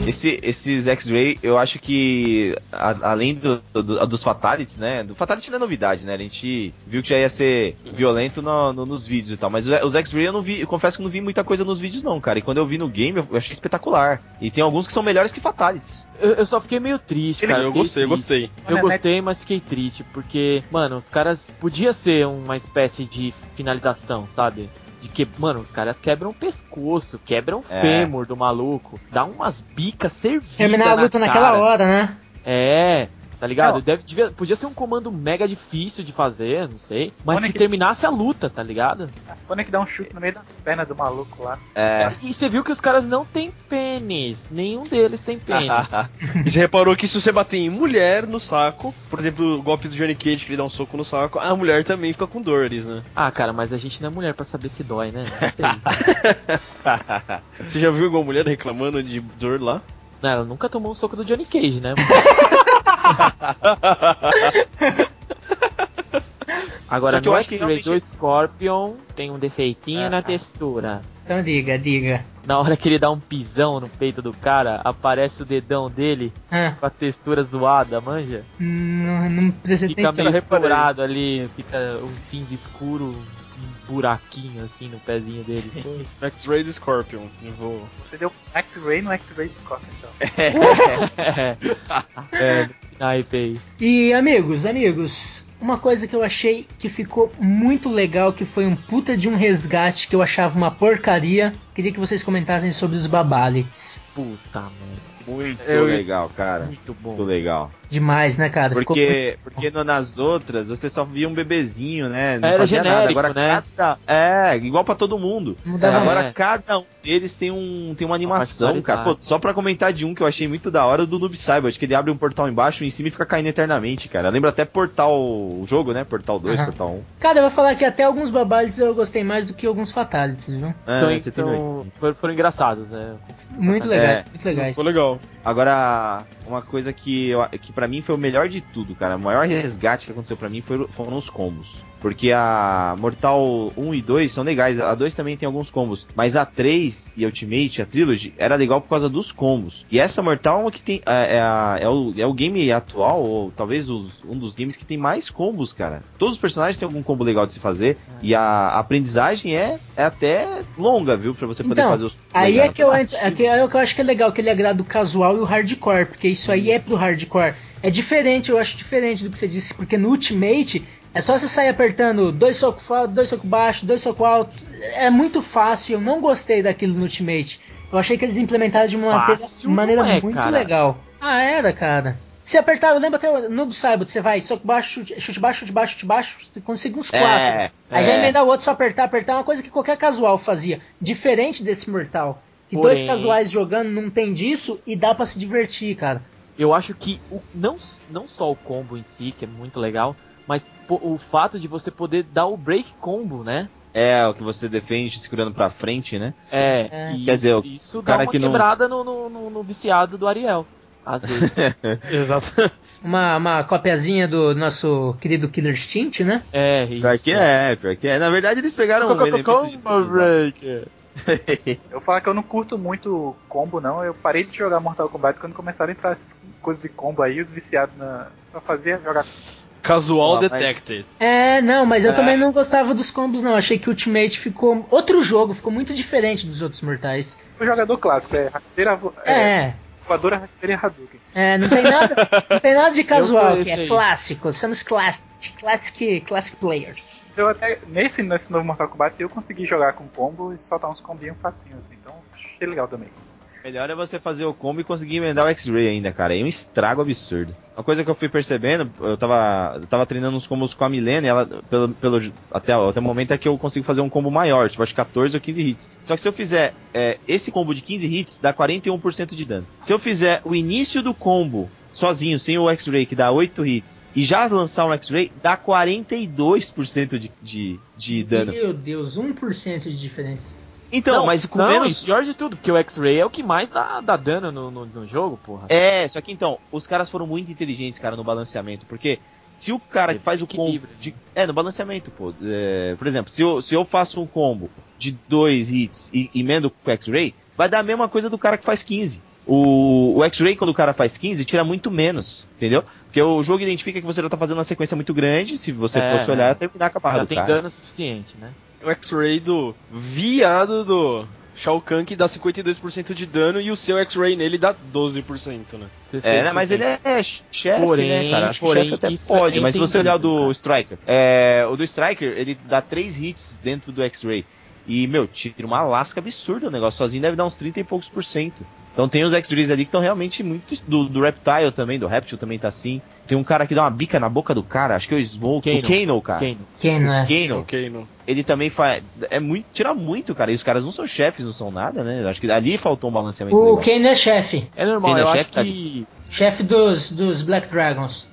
Esse, esses X-Ray, eu acho que, a- além do, do- dos Fatalities, né? Do Fatality não é novidade, né? A gente viu que já ia ser violento no- no- nos vídeos e tal. Mas os X-Ray eu não vi, eu confesso que eu não vi muita coisa nos vídeos, não, cara. E quando eu vi no game, eu achei espetacular. E tem alguns que são melhores que Fatalities. Eu, eu só fiquei meio triste, cara. eu fiquei gostei, eu triste. gostei. Eu gostei, mas fiquei triste, porque, mano, os caras. Podia ser uma espécie de finalização, sabe? De que, mano, os caras quebram o pescoço, quebram o É. fêmur do maluco, dá umas bicas servidas. Terminar a na luta naquela cara. hora, né? É, tá ligado? Não. Deve, devia- podia ser um comando mega difícil de fazer, não sei. Mas Sonic- que terminasse a luta, tá ligado? A Sonic dá um chute no meio das pernas do maluco lá. É. E você viu que os caras não têm pênis. Nenhum deles tem pênis. <laughs> E você reparou que se você bater em mulher no saco, por exemplo, o golpe do Johnny Cage que ele dá um soco no saco, a mulher também fica com dores, né? ah, cara, mas a gente não é mulher pra saber se dói, né? Não sei. <laughs> Você já viu alguma mulher reclamando de dor lá? Não, ela nunca tomou um soco do Johnny Cage, né? <laughs> Agora, no X-Ray realmente- do Scorpion tem um defeitinho Ah, na ah. textura. Então diga, diga. Na hora que ele dá um pisão no peito do cara, aparece o dedão dele Ah, com a textura zoada, manja? não, não precisa Fica meio estourado ali, fica um cinza escuro, buraquinho assim no pezinho dele. <laughs> Foi. X-Ray do Scorpion. Eu vou. Você deu X-Ray no X-Ray do Scorpion, então. é, é, aí. E amigos, amigos, uma coisa que eu achei que ficou muito legal, que foi um puta de um resgate que eu achava uma porcaria. Queria que vocês comentassem sobre os Babalits. Puta merda. Muito Eu- legal, cara. Muito bom. Muito legal. Demais, né, cara? Ficou Porque, porque no- nas outras você só via um bebezinho, né? Não Era fazia nada. genérico, Agora né? cada. É, igual pra todo mundo. Não dava Agora É. cada um deles tem, um, tem uma animação, cara. Pô, só pra comentar de um que eu achei muito da hora, o do Noob Saibot, que ele abre um portal embaixo e em cima e fica caindo eternamente, cara. Lembra até Portal, o jogo, né? Portal 2, Aham. Portal 1. Cara, eu vou falar que até alguns Babalites eu gostei mais do que alguns Fatalities, viu? É, são, são- foram, foram engraçados, né? Muito É. legais, muito legais. Ficou legal. Agora, uma coisa que, eu, que para mim foi o melhor de tudo, cara. O maior resgate que aconteceu pra mim foi, foram os combos. Porque a Mortal 1 e 2 são legais. A 2 também tem alguns combos. Mas a 3 e a Ultimate, a Trilogy, era legal por causa dos combos. E essa Mortal é uma que tem. É, é, é o, é o game atual, ou talvez os- um dos games que tem mais combos, cara. Todos os personagens têm algum combo legal de se fazer. E a, aprendizagem é, é até longa, viu? Pra você poder Então, fazer os. Aí é que eu é que, é que eu acho que é legal, que ele agrada o casual e o hardcore, porque isso aí é pro hardcore. É diferente, eu acho diferente do que você disse, porque no Ultimate é só você sair apertando dois socos dois socos baixos, dois socos altos. É muito fácil, eu não gostei daquilo no Ultimate. Eu achei que eles implementaram de uma Fácil maneira é, muito cara. legal. Ah, era, cara. Se apertar, eu lembro até o Noob Saibot, você vai, soco baixo, chute, chute baixo, chute baixo, chute baixo, você consegue uns quatro. É, Aí já é. emendar o outro, só apertar, apertar, é uma coisa que qualquer casual fazia. Diferente desse Mortal. Que dois Porém- casuais jogando não tem disso e dá pra se divertir, cara. Eu acho que o, não, não só o combo em si, que é muito legal, mas o fato de você poder dar o break combo, né? É, o que você defende segurando pra frente, né? É, É. e Quer dizer, isso, o isso dá cara uma que não- quebrada no, no, no- no viciado do Ariel. Às vezes. <laughs> Exato. Uma, uma copiazinha do nosso querido Killer Instinct, né? é, isso. Pior que é, pior que é. Na verdade, eles pegaram um Combo break. <laughs> Eu vou falar que eu não curto muito combo, não. Eu parei de jogar Mortal Kombat quando começaram a entrar essas coisas de combo aí, os viciados na. Só fazia jogar. Casual mas- Detected. É, não, mas eu É. também não gostava dos combos, não. Achei que o Ultimate ficou. Outro jogo, ficou muito diferente dos outros mortais. O jogador clássico é rasteira. É. Voadora Rasteira e Hadouken. É, não tem nada, não tem nada de <laughs> casual esse é aí. clássico. Somos classic, classic, classic players. Eu até, nesse, nesse novo Mortal Kombat, eu consegui jogar com combo e soltar uns combinhos facinhos, assim. Então, achei legal também. Melhor é você fazer o combo e conseguir emendar o X-Ray ainda, cara. É um estrago absurdo. Uma coisa que eu fui percebendo, eu tava, eu tava treinando uns combos com a Milena, ela, pelo, pelo, até, até o momento é que eu consigo fazer um combo maior, tipo, acho 14 ou 15 hits. Só que se eu fizer é, esse combo de 15 hits, dá 41% de dano. Se eu fizer o início do combo sozinho, sem o X-Ray, que dá 8 hits, e já lançar um X-Ray, dá 42% de, de, de dano. Meu Deus, 1% de diferença. Então, Não, mas com não, menos. pior de tudo, porque o X-Ray é o que mais dá, dá dano no, no, no jogo, porra. É, só que então, os caras foram muito inteligentes, cara, no balanceamento, porque se o cara que faz o combo. De- é, no balanceamento, pô. É, por exemplo, se eu, se eu faço um combo de dois hits e emendo com o X-Ray, vai dar a mesma coisa do cara que faz 15. O, o X-Ray, quando o cara faz 15, tira muito menos, entendeu? Porque o jogo identifica que você já tá fazendo uma sequência muito grande, se você É, fosse olhar, é. terminar com a barra Já do tem cara. dano suficiente, né? O X-Ray do viado do Shao Kahn que dá 52% de dano e o seu X-Ray nele dá 12%, né? É, né, mas ele é chefe, Porém- né, cara? Acho que porém, chefe até pode, é mas se você olhar o do Striker, é, o do Striker, ele dá 3 hits dentro do X-Ray. E, meu, tira uma lasca absurda o negócio. Sozinho deve dar uns 30 e poucos por cento. Então tem os X-Rays ali que estão realmente muito. Do, do Reptile também, do Reptile também tá assim. Tem um cara que dá uma bica na boca do cara, acho que é o Smoke. Kano. O Kano, cara. Kano. Não é? Kano. Ele também faz. É muito. Tira muito, cara. E os caras não são chefes, não são nada, né? Acho que ali faltou um balanceamento. O legal. Kane é chefe. É normal, Kano é eu acho chefe, tá que. Chefe dos, dos Black Dragons.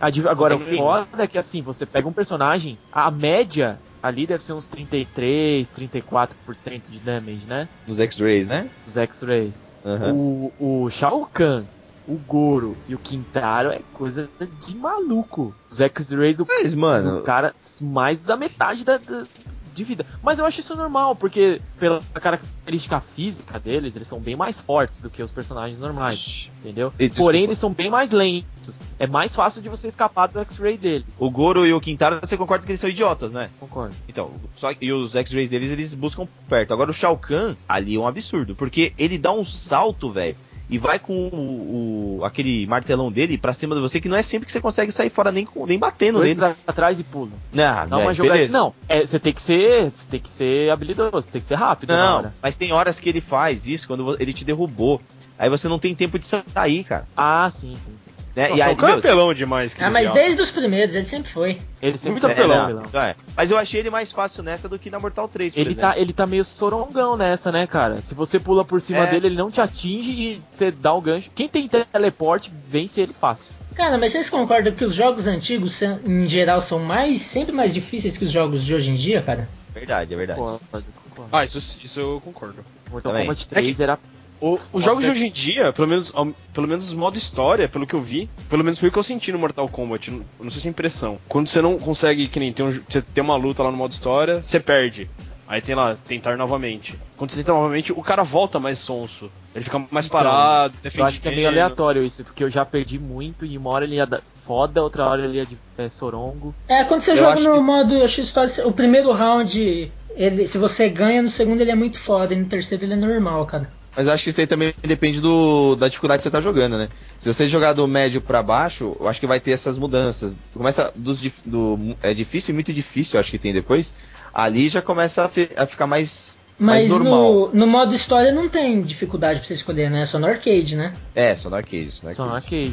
A div- Agora, o foda é que assim, você pega um personagem, a média ali deve ser uns 33, 34% de damage, né? Dos X-Rays, né? Dos X-Rays. Aham. O, o Shao Kahn, o Goro e o Quintaro é coisa de maluco. Os X-Rays do, Mas, do cara, mais da metade da, da- de vida. Mas eu acho isso normal, porque pela característica física deles, eles são bem mais fortes do que os personagens normais, entendeu? E. Porém, eles são bem mais lentos. É mais fácil de você escapar do X-Ray deles. O Goro e o Quintaro, você concorda que eles são idiotas, né? Concordo. Então, só e os X-Rays deles, eles buscam perto. Agora o Shao Kahn, ali é um absurdo, porque ele dá um salto, velho, e vai com o, o- aquele martelão dele pra cima de você, que não é sempre que você consegue sair fora nem, nem batendo Dois nele. pra trás e pula. Não, jogada. beleza. Não, é, você tem que ser. Você tem que ser habilidoso, tem que ser rápido Não, mas tem horas que ele faz isso quando ele te derrubou. Aí você não tem tempo de sair, cara. Ah, sim, sim, sim. sim. Né? Nossa, E aí, o cara é meu, apelão demais. que Ah, mas desde os primeiros, ele sempre foi. Ele sempre Muito tá apelão, isso é. Mas eu achei ele mais fácil nessa do que na Mortal 3, por Ele exemplo. tá, ele tá meio sorongão nessa, né, cara? Se você pula por cima É. dele, ele não te atinge e você dá o gancho. Quem tem teleporte, vence ele fácil. Cara, mas vocês concordam que os jogos antigos, são- em geral, são mais sempre mais difíceis que os jogos de hoje em dia, cara? Verdade, é verdade. Concordo, concordo. Ah, isso, isso eu concordo. Mortal também. Kombat 3 era. O- os jogos de hoje em dia, pelo menos, ao- pelo menos modo história, pelo que eu vi, pelo menos foi o que eu senti no Mortal Kombat. Não, não sei se é impressão. Quando você não consegue, que nem tem um, você tem uma luta lá no modo história, você perde. Aí tem lá, tentar novamente. Quando você tenta novamente, o cara volta mais sonso. Ele fica mais Então, parado, defende Eu acho que é meio aleatório isso, porque eu já perdi muito e uma hora ele ia dar foda, outra hora ele ia de é, sorongo. É, quando você Eu joga acho no que- modo X-Story, o primeiro round, ele, se você ganha, no segundo ele é muito foda, e no terceiro ele é normal, cara. Mas eu acho que isso aí também depende do, da dificuldade que você tá jogando, né? Se você jogar do médio pra baixo, eu acho que vai ter essas mudanças. Começa dos, do é difícil e muito difícil, eu acho que tem depois. Ali já começa a, fi- a ficar mais, mais Mas normal. no, no modo história não tem dificuldade pra você escolher, né? É só no arcade, né? É, só no arcade, isso no Só no arcade.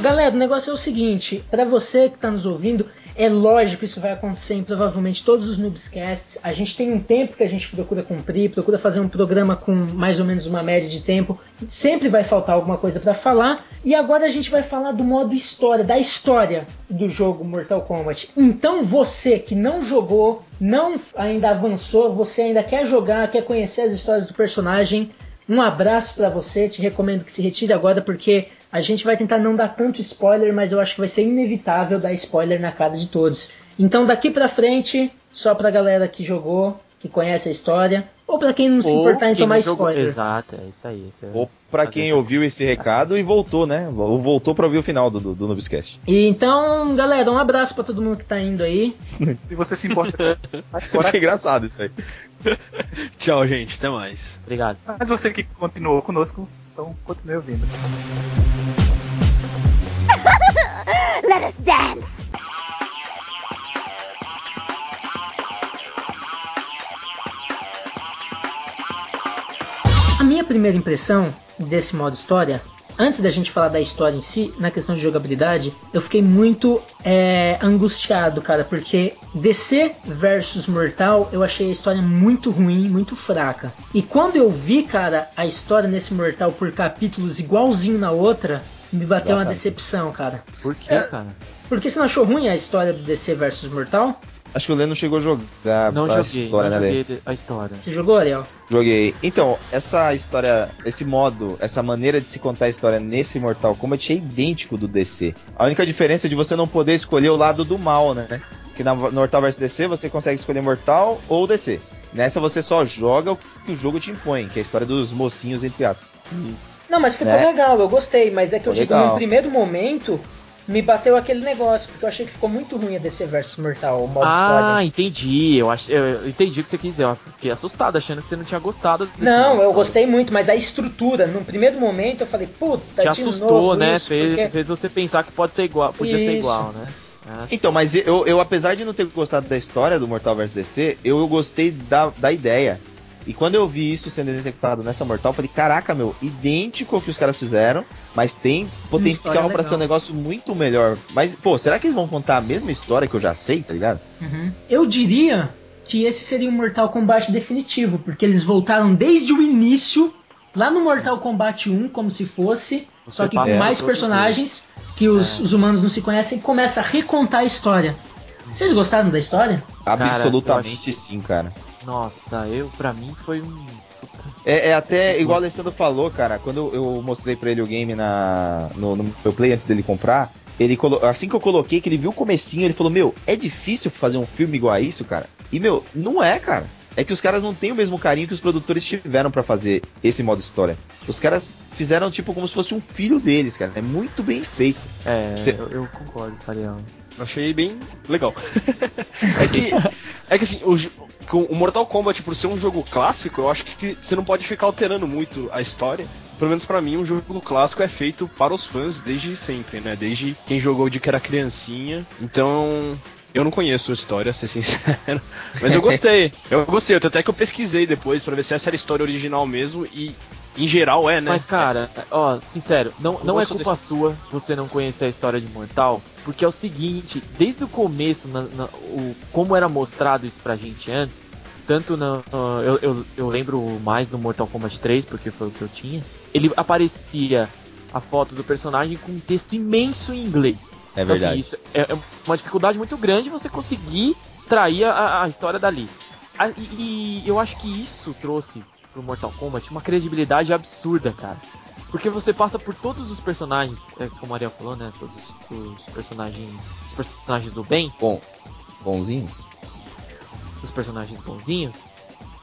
Galera, o negócio é o seguinte: pra você que tá nos ouvindo, é lógico que isso vai acontecer em provavelmente todos os Noobscasts. A gente tem um tempo que a gente procura cumprir, procura fazer um programa com mais ou menos uma média de tempo. Sempre vai faltar alguma coisa pra falar. E agora a gente vai falar do modo história, da história do jogo Mortal Kombat. Então você que não jogou, não ainda avançou, você ainda quer jogar, quer conhecer as histórias do personagem, um abraço pra você, te recomendo que se retire agora porque a gente vai tentar não dar tanto spoiler, mas eu acho que vai ser inevitável dar spoiler na cara de todos. Então daqui pra frente, só pra galera que jogou, que conhece a história, ou pra quem não se Ou importar em tomar spoiler. Exato, é isso aí. Isso é... Ou pra quem ouviu esse recado e voltou, né? Ou voltou pra ouvir o final do, do, do Nubiscast. E então, galera, um abraço pra todo mundo que tá indo aí. <laughs> Se você se importa, vai Foi fora. engraçado isso aí. <laughs> Tchau, gente. Até mais. Obrigado. Mas você que continuou conosco, então continue ouvindo. <laughs> Let us dance. A minha primeira impressão desse modo história, antes da gente falar da história em si, na questão de jogabilidade, eu fiquei muito é, angustiado, cara, porque DC versus Mortal eu achei a história muito ruim, muito fraca. E quando eu vi, cara, a história nesse Mortal por capítulos igualzinho na outra, me bateu uma decepção, cara. Por quê, É. cara? Por que você não achou ruim a história do DC versus Mortal? Acho que o Leno chegou a jogar Não a joguei, história, não né, joguei Lê? a história. Você jogou, Ariel? Joguei. Então, essa história, esse modo, essa maneira de se contar a história nesse Mortal Kombat é idêntico do DC. A única diferença é de você não poder escolher o lado do mal, né? Que na no Mortal vs DC você consegue escolher Mortal ou DC. Nessa você só joga o que o jogo te impõe, que é a história dos mocinhos, entre aspas. Isso. Não, mas ficou Né? legal, eu gostei, mas é que eu Ficou digo, legal. no primeiro momento me bateu aquele negócio, porque eu achei que ficou muito ruim a DC versus Mortal, o modo Ah, história. entendi. Eu, ach... eu entendi o que você quis dizer. Eu fiquei assustado achando que você não tinha gostado desse Não, modo eu história. gostei muito, mas a estrutura, no primeiro momento eu falei, puta, Te assustou, novo né? isso, fez, porque- fez você pensar que pode ser igual, podia ser Isso. igual, né? Ah, Então, mas eu, eu, apesar de não ter gostado da história do Mortal vs DC, eu, eu gostei da, da ideia. E quando eu vi isso sendo executado nessa Mortal, eu falei, caraca, meu, idêntico ao que os caras fizeram, mas tem potencial pra ser um negócio muito melhor. Mas, pô, será que eles vão contar a mesma história que eu já sei, tá ligado? Uhum. Eu diria que esse seria um Mortal Kombat definitivo, porque eles voltaram desde o início, lá no Mortal Kombat 1, como se fosse, Você só que com por mais personagens que os, É. os humanos não se conhecem, e começa a recontar a história. Vocês gostaram da história? Absolutamente acho- sim, cara. Nossa, eu, pra mim, foi um. É, é até <laughs> igual o Alessandro falou, cara. Quando eu, mostrei pra ele o game na, no, no meu play antes dele comprar, ele colo- assim que eu coloquei, que ele viu o comecinho, ele falou: Meu, é difícil fazer um filme igual a isso, cara. E, meu, não é, cara. É que os caras não têm o mesmo carinho que os produtores tiveram pra fazer esse modo história. Os caras fizeram, tipo, como se fosse um filho deles, cara. É muito bem feito. É, Cê- eu, eu concordo, Ariel. Eu achei bem legal. <laughs> é que, é que assim, o, o Mortal Kombat, por ser um jogo clássico, eu acho que você não pode ficar alterando muito a história. Pelo menos pra mim, um jogo clássico é feito para os fãs desde sempre, né? Desde quem jogou de que era criancinha. Então, eu não conheço a história, ser sincero. <laughs> Mas eu gostei. Eu gostei, até que eu pesquisei depois pra ver se essa era a história original mesmo e. Em geral é, né? Mas, cara, ó, sincero, não, não é culpa sua você não conhecer a história de Mortal, porque é o seguinte, desde o começo, na- na- o, como era mostrado isso pra gente antes, tanto na, eu, eu, eu lembro mais no Mortal Kombat 3, porque foi o que eu tinha, ele aparecia a foto do personagem com um texto imenso em inglês. É Então, assim, verdade. isso é é uma dificuldade muito grande você conseguir extrair a, a história dali. A- e, e eu acho que isso trouxe pro Mortal Kombat uma credibilidade absurda, cara. Porque você passa por todos os personagens, é, como a Ariel falou, né? Todos os personagens. Os personagens do bem, Bom, bonzinhos. os personagens bonzinhos.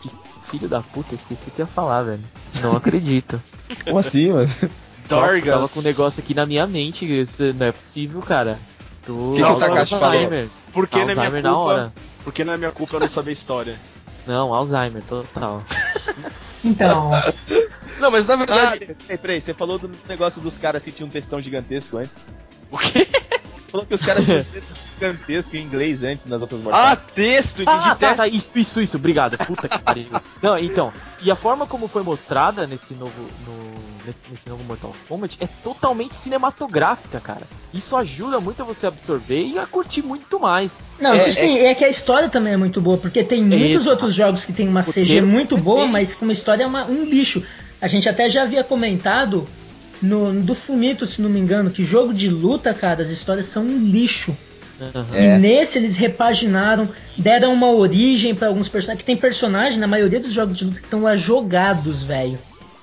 E filho da puta, esqueci o que ia falar, velho. Não acredito. <laughs> Como assim, mano? Nossa, tava com um negócio aqui na minha mente. Isso não é possível, cara. Tô Que que o Takashi Alzheimer. Por que na minha Alzheimer culpa? na hora. Por que não é minha culpa eu não saber história? Não, Alzheimer, total. Então, <laughs> Não, mas na Ah, verdade. peraí, peraí, você falou do negócio dos caras que tinham um textão gigantesco antes. O quê? Falou que os caras tinham um <laughs> gigantesco em inglês antes nas outras Ah, mortais. texto, entendi Ah, tá, texto. tá, isso, isso, isso, obrigado. Puta que pariu. <laughs> Não, então, e a forma como foi mostrada nesse novo, no- nesse, nesse novo Mortal Kombat é totalmente cinematográfica, cara. Isso ajuda muito a você absorver e a curtir muito mais. não, É, isso sim, é... que a história também é muito boa, porque tem muitos Exato. outros jogos que tem uma CG Roteiro muito boa, perfeito. mas com uma história é uma- um lixo. A gente até já havia comentado no, do Fumito, se não me engano, que jogo de luta, cara, as histórias são um lixo. Aham. E É. nesse eles repaginaram, deram uma origem pra alguns personagens. Que tem personagem na maioria dos jogos de luta que estão lá jogados, velho.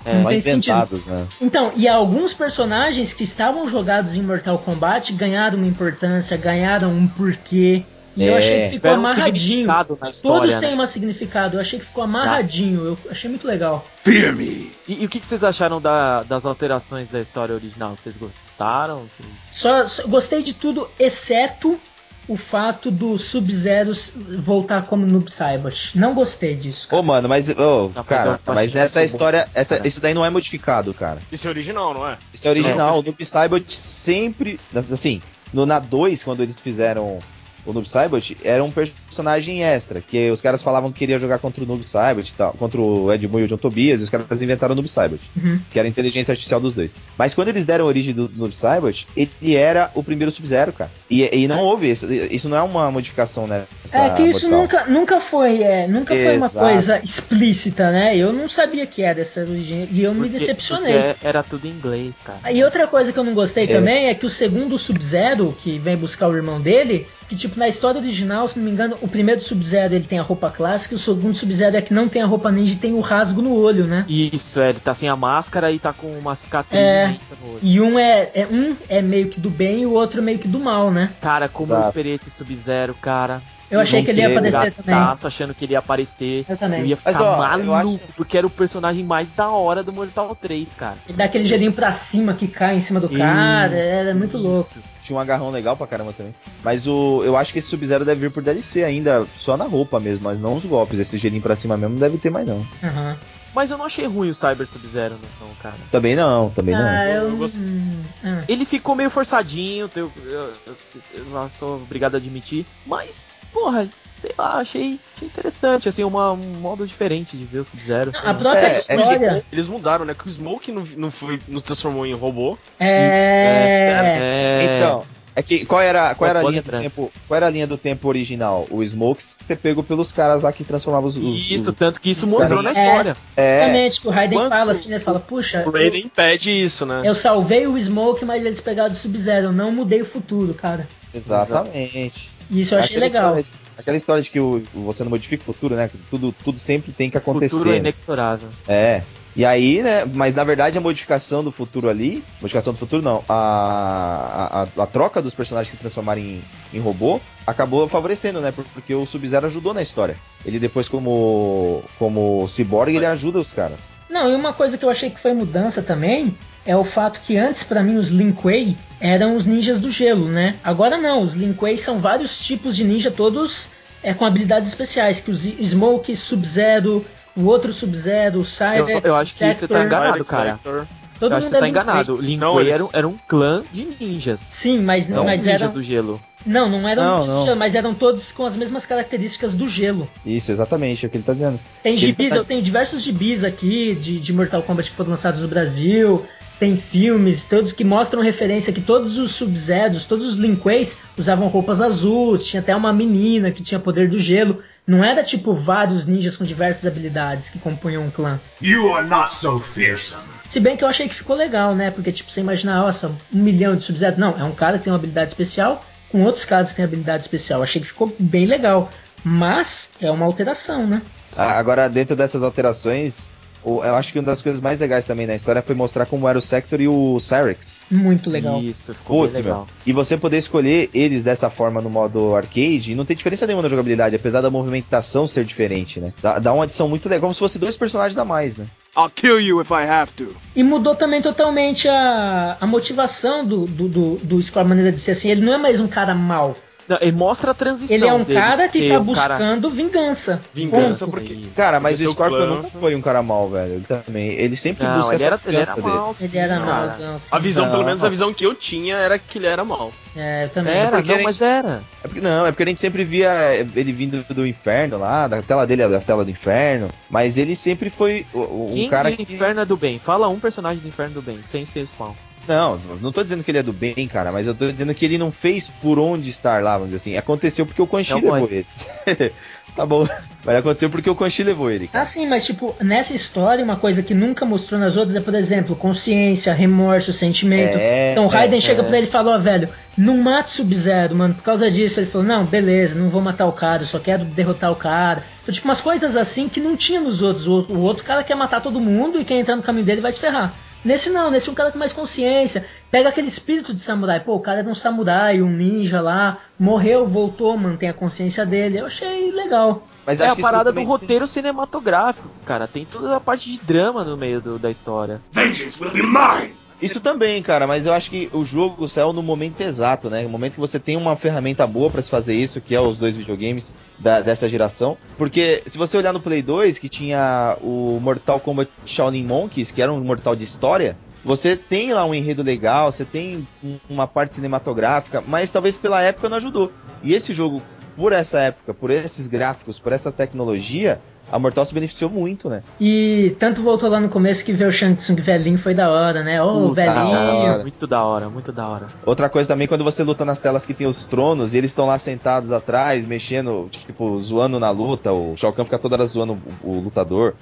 É, Não tem sentido. né? Então, e alguns personagens que estavam jogados em Mortal Kombat ganharam uma importância, ganharam um porquê. E eu É. achei que ficou Tiveram um amarradinho. na história, Todos né? têm um significado. Eu achei que ficou amarradinho. Eu achei muito legal. Fear me. E, e o que, que vocês acharam da- das alterações da história original? Vocês gostaram? Vocês- Só, só- gostei de tudo, exceto o fato do Sub-Zero voltar como Noob Saibot. Não gostei disso. Ô, mano, mas, ô, fazer cara, mas partida essa história, boa, essa, cara. isso daí não é modificado, cara. Isso é original, não é? Isso é original. O Noob Saibot sempre, assim, no, na 2, quando eles fizeram o Noob Saibot, era um personagem extra, que os caras falavam que queria jogar contra o Noob Saibot e tal, contra o Ed Boon e o John Tobias, e os caras inventaram o Noob Saibot, Uhum. que era a inteligência artificial dos dois. Mas quando eles deram a origem do Noob Saibot, ele era o primeiro Sub-Zero, cara. E, e não houve, isso, isso não é uma modificação, né? É que isso nunca, nunca foi, é, nunca foi uma Exato. coisa explícita, né? Eu não sabia que era essa origem e eu me Porque- decepcionei. porque era tudo em inglês, cara. E outra coisa que eu não gostei É. também é que o segundo Sub-Zero, que vem buscar o irmão dele, que tipo, na história original, se não me engano, o primeiro Sub-Zero ele tem a roupa clássica, e o segundo Sub-Zero é que não tem a roupa ninja e tem o rasgo no olho, né? Isso, é, ele tá sem a máscara e tá com uma cicatriz É. imensa no olho. E um é, é- um é meio que do bem e o outro meio que do mal, né? Cara, como eu Exato. esperei esse Sub-Zero, cara. Eu achei que ele ia aparecer também. Achando que ele ia aparecer. Eu também. Eu ia ficar Mas, ó, maluco, acho- porque era o personagem mais da hora do Mortal 3, cara. Ele dá aquele gelinho pra cima que cai em cima do cara, Isso, era muito louco. isso. Tinha um agarrão legal pra caramba também. Mas o, eu acho que esse Sub-Zero deve vir por DLC ainda, só na roupa mesmo, mas não os golpes. Esse gelinho pra cima mesmo não deve ter mais, não. Aham. Mas eu não achei ruim o Cyber Sub-Zero, não, cara. Também não, também não. Ah, eu. Eu gost- hum, ah. Ele ficou meio forçadinho, eu, eu, eu- eu sou obrigado a admitir. Mas, porra, sei lá, achei, achei interessante, assim, uma, um modo diferente de ver o Sub-Zero. sei A própria É, é história. Eles mudaram, né? Que o Smoke não, não foi, nos transformou em robô. É. É, Então, é que qual era, qual era a linha do tempo? Qual era a linha do tempo original? O Smokes ter pego pelos caras lá que transformavam os. os Isso, os- tanto que isso os mostrou na história. é, Justamente, que o Raiden Quando- fala assim, né? Fala, puxa, O Raiden impede isso, né? eu salvei o Smoke, mas eles pegaram o Sub-Zero, eu não mudei o futuro, cara. exatamente. Isso eu achei Aquela legal. história de- aquela história de que o, você não modifica o futuro, né? que Tudo, tudo sempre tem que O futuro é acontecer. né? inexorável. É. E aí, né? Mas na verdade a modificação do futuro ali. Modificação do futuro não. A, a, a- troca dos personagens se transformarem em, em robô acabou favorecendo, né? por- Porque o Sub-Zero ajudou na história. Ele depois, como, como cyborg, ele ajuda os caras. Não, e uma coisa que eu achei que foi mudança também é o fato que antes, pra mim, os Lin Kuei eram os ninjas do gelo, né? Agora não, os Lin Kuei são vários tipos de ninja, todos é, com habilidades especiais, que os Smoke, Sub-Zero, o outro Sub-Zero, o Eu, Cyrex, eu acho que você tá Sector, enganado, cara. Sector. todo eu acho mundo que você tá é Lin Kuei. enganado. Lin Kuei era, um- era um clã de ninjas. Sim, mas, Não, mas ninjas eram... do gelo. Não, não eram Não, ninjas do não. gelo, mas eram todos com as mesmas características do gelo. Isso, exatamente, é o que ele tá dizendo. Tem gibis, tá- eu tenho diversos gibis aqui de, de Mortal Kombat que foram lançados no Brasil. Tem filmes, todos que mostram referência que todos os Sub-Zeros, todos os Lin Kueis usavam roupas azuis. Tinha até uma menina que tinha poder do gelo. Não era tipo vários ninjas com diversas habilidades que compunham um clã. You are not so fearsome. Se bem que eu achei que ficou legal, né? Porque, tipo, você imaginar, nossa, um milhão de Sub-Zero. Não, é um cara que tem uma habilidade especial com outros caras que têm habilidade especial. Achei que ficou bem legal. Mas é uma alteração, né? Ah, Agora, dentro dessas alterações, eu acho que uma das coisas mais legais também na história foi mostrar como era o Sector e o Cyrex. Muito legal. Isso, ficou Putz, bem legal. meu. E você poder escolher eles dessa forma no modo arcade e não tem diferença nenhuma na jogabilidade, apesar da movimentação ser diferente, né? Dá, dá uma adição muito legal, como se fosse dois personagens a mais, né? I'll kill you if I have to. E mudou também totalmente a, a motivação do, do, do, do Score, a maneira de ser assim. Ele não é mais um cara mau. Não, ele mostra a transição. Ele é um dele cara que tá um cara- buscando vingança. Vingança, Ponto. porque. Cara, mas o Scorpion clã- nunca foi um cara mau, velho. Ele também. Ele sempre Não, busca ele essa era, ele era vingança dele. mal, sim, Ele era cara. assim. A visão, Não. pelo menos a visão que eu tinha era que ele era mal. É, eu também. Era, porque não, ele- mas era. É porque, não, é porque a gente sempre via ele vindo do inferno lá, da tela dele, da tela do inferno. Mas ele sempre foi o- o- um Quem cara do que. Inferno é do bem? Fala um personagem do Inferno do bem, sem ser Spawn. Não, não tô dizendo que ele é do bem, cara, mas eu tô dizendo que ele não fez por onde estar lá, vamos dizer assim. Aconteceu porque o Quan Chi É levou ele. <laughs> tá bom. Mas aconteceu porque o Quan Chi levou ele, cara. Ah, sim, mas tipo, nessa história, uma coisa que nunca mostrou nas outras é, por exemplo, consciência, remorso, sentimento. É, então o Raiden é, chega é. pra ele e fala, ó, velho, não mata o Sub-Zero, mano. Por causa disso, ele falou, não, beleza, não vou matar o cara, eu só quero derrotar o cara. Então, tipo, umas coisas assim que não tinha nos outros. O, o outro cara quer matar todo mundo e quem entrar no caminho dele vai se ferrar. Nesse não, nesse um cara com mais consciência. Pega aquele espírito de samurai. Pô, o cara era um samurai, um ninja lá, morreu, voltou, mantém a consciência dele. Eu achei legal. Mas é a parada do roteiro cinematográfico, cara. Tem toda a parte de drama no meio do- da história. Vengeance will be mine! Isso também, cara, mas eu acho que o jogo saiu no momento exato, né? No momento que você tem uma ferramenta boa pra se fazer isso, que é os dois videogames da- dessa geração. Porque se você olhar no Play 2, que tinha o Mortal Kombat Shaolin Monkeys, que era um mortal de história, você tem lá um enredo legal, você tem um- uma parte cinematográfica, mas talvez pela época não ajudou. E esse jogo, por essa época, por esses gráficos, por essa tecnologia, a Mortal se beneficiou muito, né? E tanto voltou lá no começo que ver o Shang Tsung velhinho foi da hora, né? Ô, Puta velhinho. Muito da hora, muito da hora. Outra coisa também, quando você luta nas telas que tem os tronos e eles estão lá sentados atrás, mexendo, tipo, zoando na luta, o Shao Kahn fica toda hora zoando o, o lutador,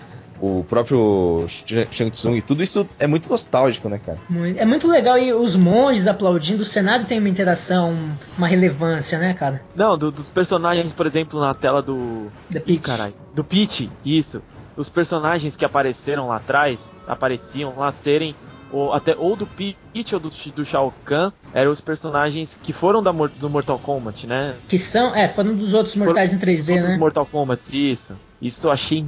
o próprio Sh- Shang Tsung, tudo isso é muito nostálgico, né, cara? É muito legal e os monges aplaudindo, o cenário tem uma interação, uma relevância, né, cara? Não, do- dos personagens, por exemplo, na tela do. The Ih, Peach. caralho. Do Peach, isso. Os personagens que apareceram lá atrás, apareciam lá serem. Ou, até, ou do Peach ou do, do Shao Kahn, eram os personagens que foram da, do Mortal Kombat, né? Que são, é, foram dos outros mortais em 3D, Foram dos né? Mortal Kombat, isso. Isso eu achei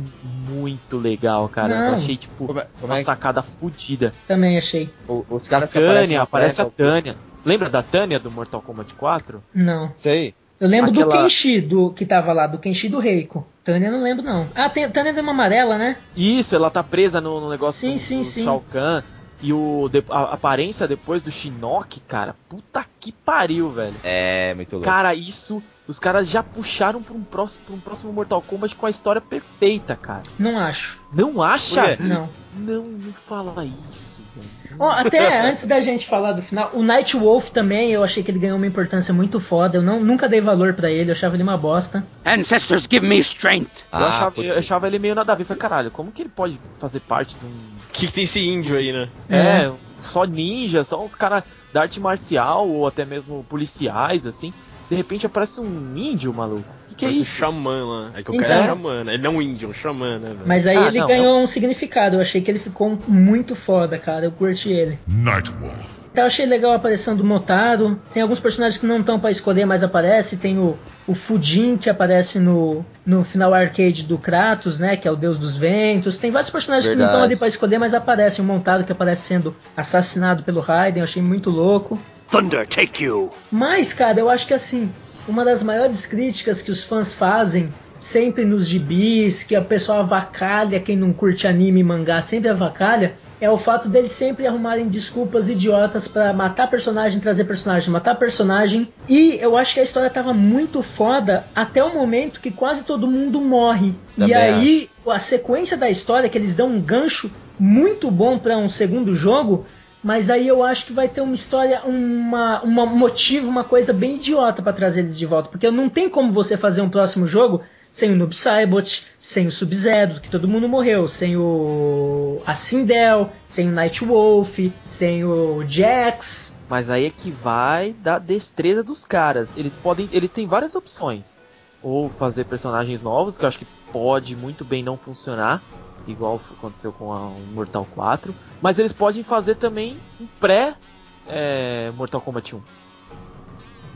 muito legal, cara. Não. Eu achei, tipo, Como é, como uma é que sacada fodida. Também achei. o- os caras Tânia, aparece a Tânia. Lembra da Tânia do Mortal Kombat 4? Não. Sei. Eu lembro do Aquela- Kenshi, do, que tava lá, do Kenshi do Reiko. Tânia não lembro, não. Ah, tem, Tânia é de uma amarela, né? Isso, ela tá presa no, no negócio Sim, do, sim, do sim. Shao Kahn. E o, de- a aparência depois do Shinnok, cara, puta que pariu, velho. É, muito louco. Cara, isso, os caras já puxaram pra um, próximo, pra um próximo Mortal Kombat com a história perfeita, cara. Não acho. Não acha? Não. Não, não fala isso, velho. Ó, até antes da gente falar do final, o Night Wolf também, eu achei que ele ganhou uma importância muito foda. Eu não, nunca dei valor pra ele, eu achava ele uma bosta. Ancestors give me strength. Ah, eu, achava, eu achava ele meio nada a ver. Falei, caralho, como que ele pode fazer parte de um. O que, que tem esse índio aí, né? É, só ninja, só uns caras da arte marcial ou até mesmo policiais, assim. De repente aparece um índio, maluco. O que, que é Parece um isso? xamã lá. É que o Então. cara é xamã, né? Ele não é um índio, é um xamã, né, velho? Mas aí Ah, ele não, ganhou um significado. Eu achei que ele ficou muito foda, cara. Eu curti ele. Nightwolf. Então eu achei legal a aparição do Motaro. Tem alguns personagens que não estão pra escolher, mas aparece. Tem o, o Fudin, que aparece no, no final arcade do Kratos, né? Que é o deus dos ventos. Tem vários personagens que não estão Verdade. ali pra escolher, mas aparecem. O Montaro que aparece sendo assassinado pelo Raiden. Eu achei muito louco. Thunder take you. Mas, cara, eu acho que assim, uma das maiores críticas que os fãs fazem, sempre nos gibis, que a pessoa avacalha, quem não curte anime e mangá sempre avacalha, é o fato deles sempre arrumarem desculpas idiotas pra matar personagem, trazer personagem, matar personagem. E eu acho que a história tava muito foda até o momento que quase todo mundo morre. e Também aí, a sequência da história, que eles dão um gancho muito bom pra um segundo jogo, mas aí eu acho que vai ter uma história, uma, uma um motivo, uma coisa bem idiota pra trazer eles de volta. Porque não tem como você fazer um próximo jogo sem o Noob Saibot, sem o Sub-Zero, que todo mundo morreu, sem o a Sindel, sem o Night Wolf, sem o Jax. Mas aí é que vai da destreza dos caras. Eles podem. Ele tem várias opções. Ou fazer personagens novos, que eu acho que pode muito bem não funcionar. Igual aconteceu com a o Mortal 4. Mas eles podem fazer também um pré é, Mortal Kombat 1.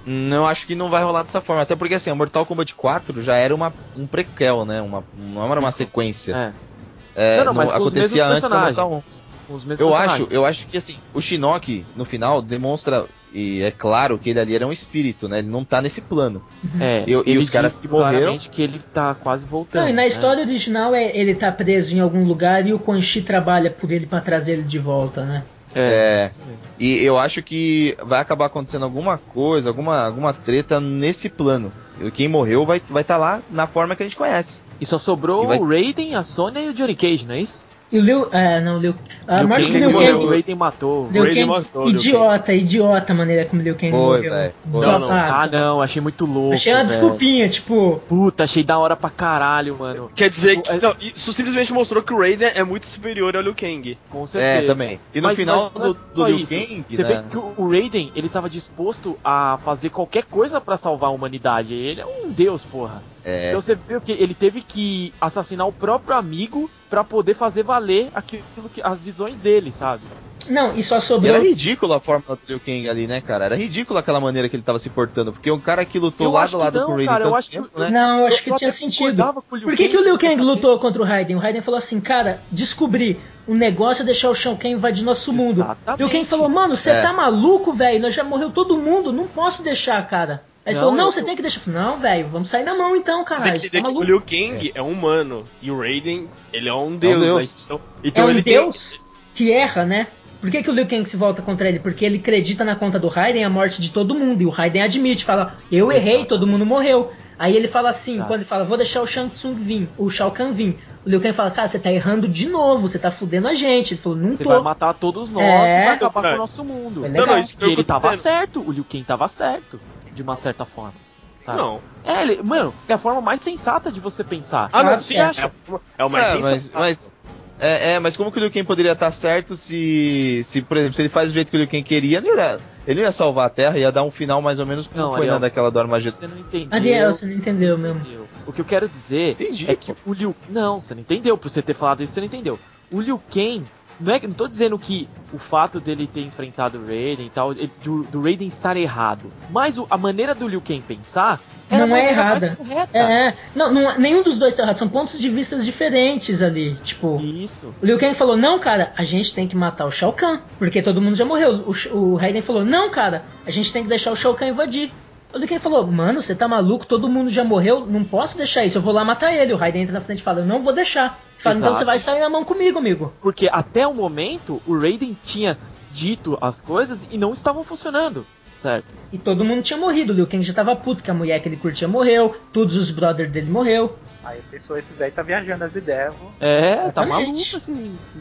Não acho que não vai rolar dessa forma. Até porque assim, a Mortal Kombat 4 já era uma, um prequel, né? Uma, não era uma sequência. É. É, não, não, mas com os mesmos acontecia antes da personagens. Mortal 1. Com os mesmos Eu personagens. acho, eu acho que assim, o Shinnok, no final, demonstra, e é claro que ele ali era um espírito, né? Ele não tá nesse plano. É, E- e os caras que morreram- que ele tá quase voltando. Não, e na né? história original é ele tá preso em algum lugar e o Quan Chi trabalha por ele pra trazer ele de volta, né? É, É. mesmo. E eu acho que vai acabar acontecendo alguma coisa, alguma, alguma treta nesse plano. Quem morreu vai estar vai tá lá na forma que a gente conhece. E só sobrou E vai- o Raiden, a Sonya e o Johnny Cage, não é isso? E o Liu. É, não, Liu. A Liu morte Kang do Liu Kang. O Raiden matou. Liu Raiden Kang, matou o Liu idiota, idiota a maneira como o Liu Kang Foi, morreu. velho, foi. Não, não. Babaca. Ah, não, achei muito louco. Achei uma velho. desculpinha, tipo. Puta, achei da hora pra caralho, mano. Quer dizer que. É- Não, isso simplesmente mostrou que o Raiden é muito superior ao Liu Kang. Com certeza. É, também. E no Mas- final mas é do, do Liu isso. Kang, Você né? vê que o o Raiden, ele tava disposto a fazer qualquer coisa pra salvar a humanidade. Ele é um deus, porra. É, Então você viu que ele teve que assassinar o próprio amigo pra poder fazer valer aquilo que as visões dele, sabe? Não, e só E sobrou. era ridícula a fórmula do Liu Kang ali, né, cara? Era ridícula aquela maneira que ele tava se portando. Porque o cara que lutou Eu lado a que lado não, com o Raiden cara, eu acho que- tempo, né? Não, eu acho Eu- que tinha sentido. Por que, Kang que o Liu Kang vez. lutou contra o Raiden? O Raiden falou assim, cara, descobri. O negócio é deixar o Shao Kahn invadir nosso mundo. Exatamente. Liu Kang falou, mano, você É. tá maluco, velho? Nós já morreu todo mundo, não posso deixar, cara. Aí ele Não, falou, não, eu- você tem que deixar. Não, velho, vamos sair na mão então, Você tem caralho. que tá que o. Liu Kang é um humano e o Raiden, ele é um deus. deus. né? Então, É então um ele deus que erra, né? Por que, que o Liu Kang se volta contra ele? Porque ele acredita na conta do Raiden a morte de todo mundo. E o Raiden admite, fala, eu errei, todo mundo morreu. Aí ele fala assim, Exato. quando ele fala, vou deixar o Shang Tsung vir, o Shao Kahn vir. O Liu Kang fala, cara, você tá errando de novo, você tá fudendo a gente. Ele falou, não Você tô. vai matar todos nós É. e vai acabar com o nosso mundo. Foi Não, não, isso Que ele tava certo, o Liu Kang tava certo, de uma certa forma. assim, sabe? Não. É, ele, mano, é a forma mais sensata de você pensar. Ah, não, sim, que é. é, é o mais É, mas, sensato. mas, é, é, mas como que o Liu Kang poderia estar certo se, se, por exemplo, se ele faz do jeito que o Liu Kang queria, ele, ia, ele não ia salvar a Terra, ia dar um final mais ou menos como Não, foi Ariel, na daquela do Armagedon. Você não entendeu. Ariel, você não entendeu mesmo. O que eu quero dizer Entendi, é que o Liu... Não, você não entendeu. Por você ter falado isso, você não entendeu. O Liu Kang... Não, é, que- não tô dizendo que o fato dele ter enfrentado o Raiden e tal, do, do Raiden estar errado. Mas o- a maneira do Liu Kang pensar era Não é errada. mais correta. É, não, não, nenhum dos dois tá errado, são pontos de vista diferentes ali. Tipo, Isso. o Liu Kang falou, não, cara, a gente tem que matar o Shao Kahn, porque todo mundo já morreu. O, o Raiden falou, não, cara, a gente tem que deixar o Shao Kahn invadir. O Liu Kang falou, mano, você tá maluco, todo mundo já morreu, não posso deixar isso, eu vou lá matar ele. O Raiden entra na frente e fala, eu não vou deixar. Fala, então você vai sair na mão comigo, amigo. Porque até o momento, o Raiden tinha dito as coisas e não estavam funcionando. Certo. E todo mundo tinha morrido, o Liu Kang já tava puto, que a mulher que ele curtia morreu, todos os brothers dele morreu. Aí a pessoa, esse velho tá viajando as ideias. É, tá Exatamente. maluco esse, esse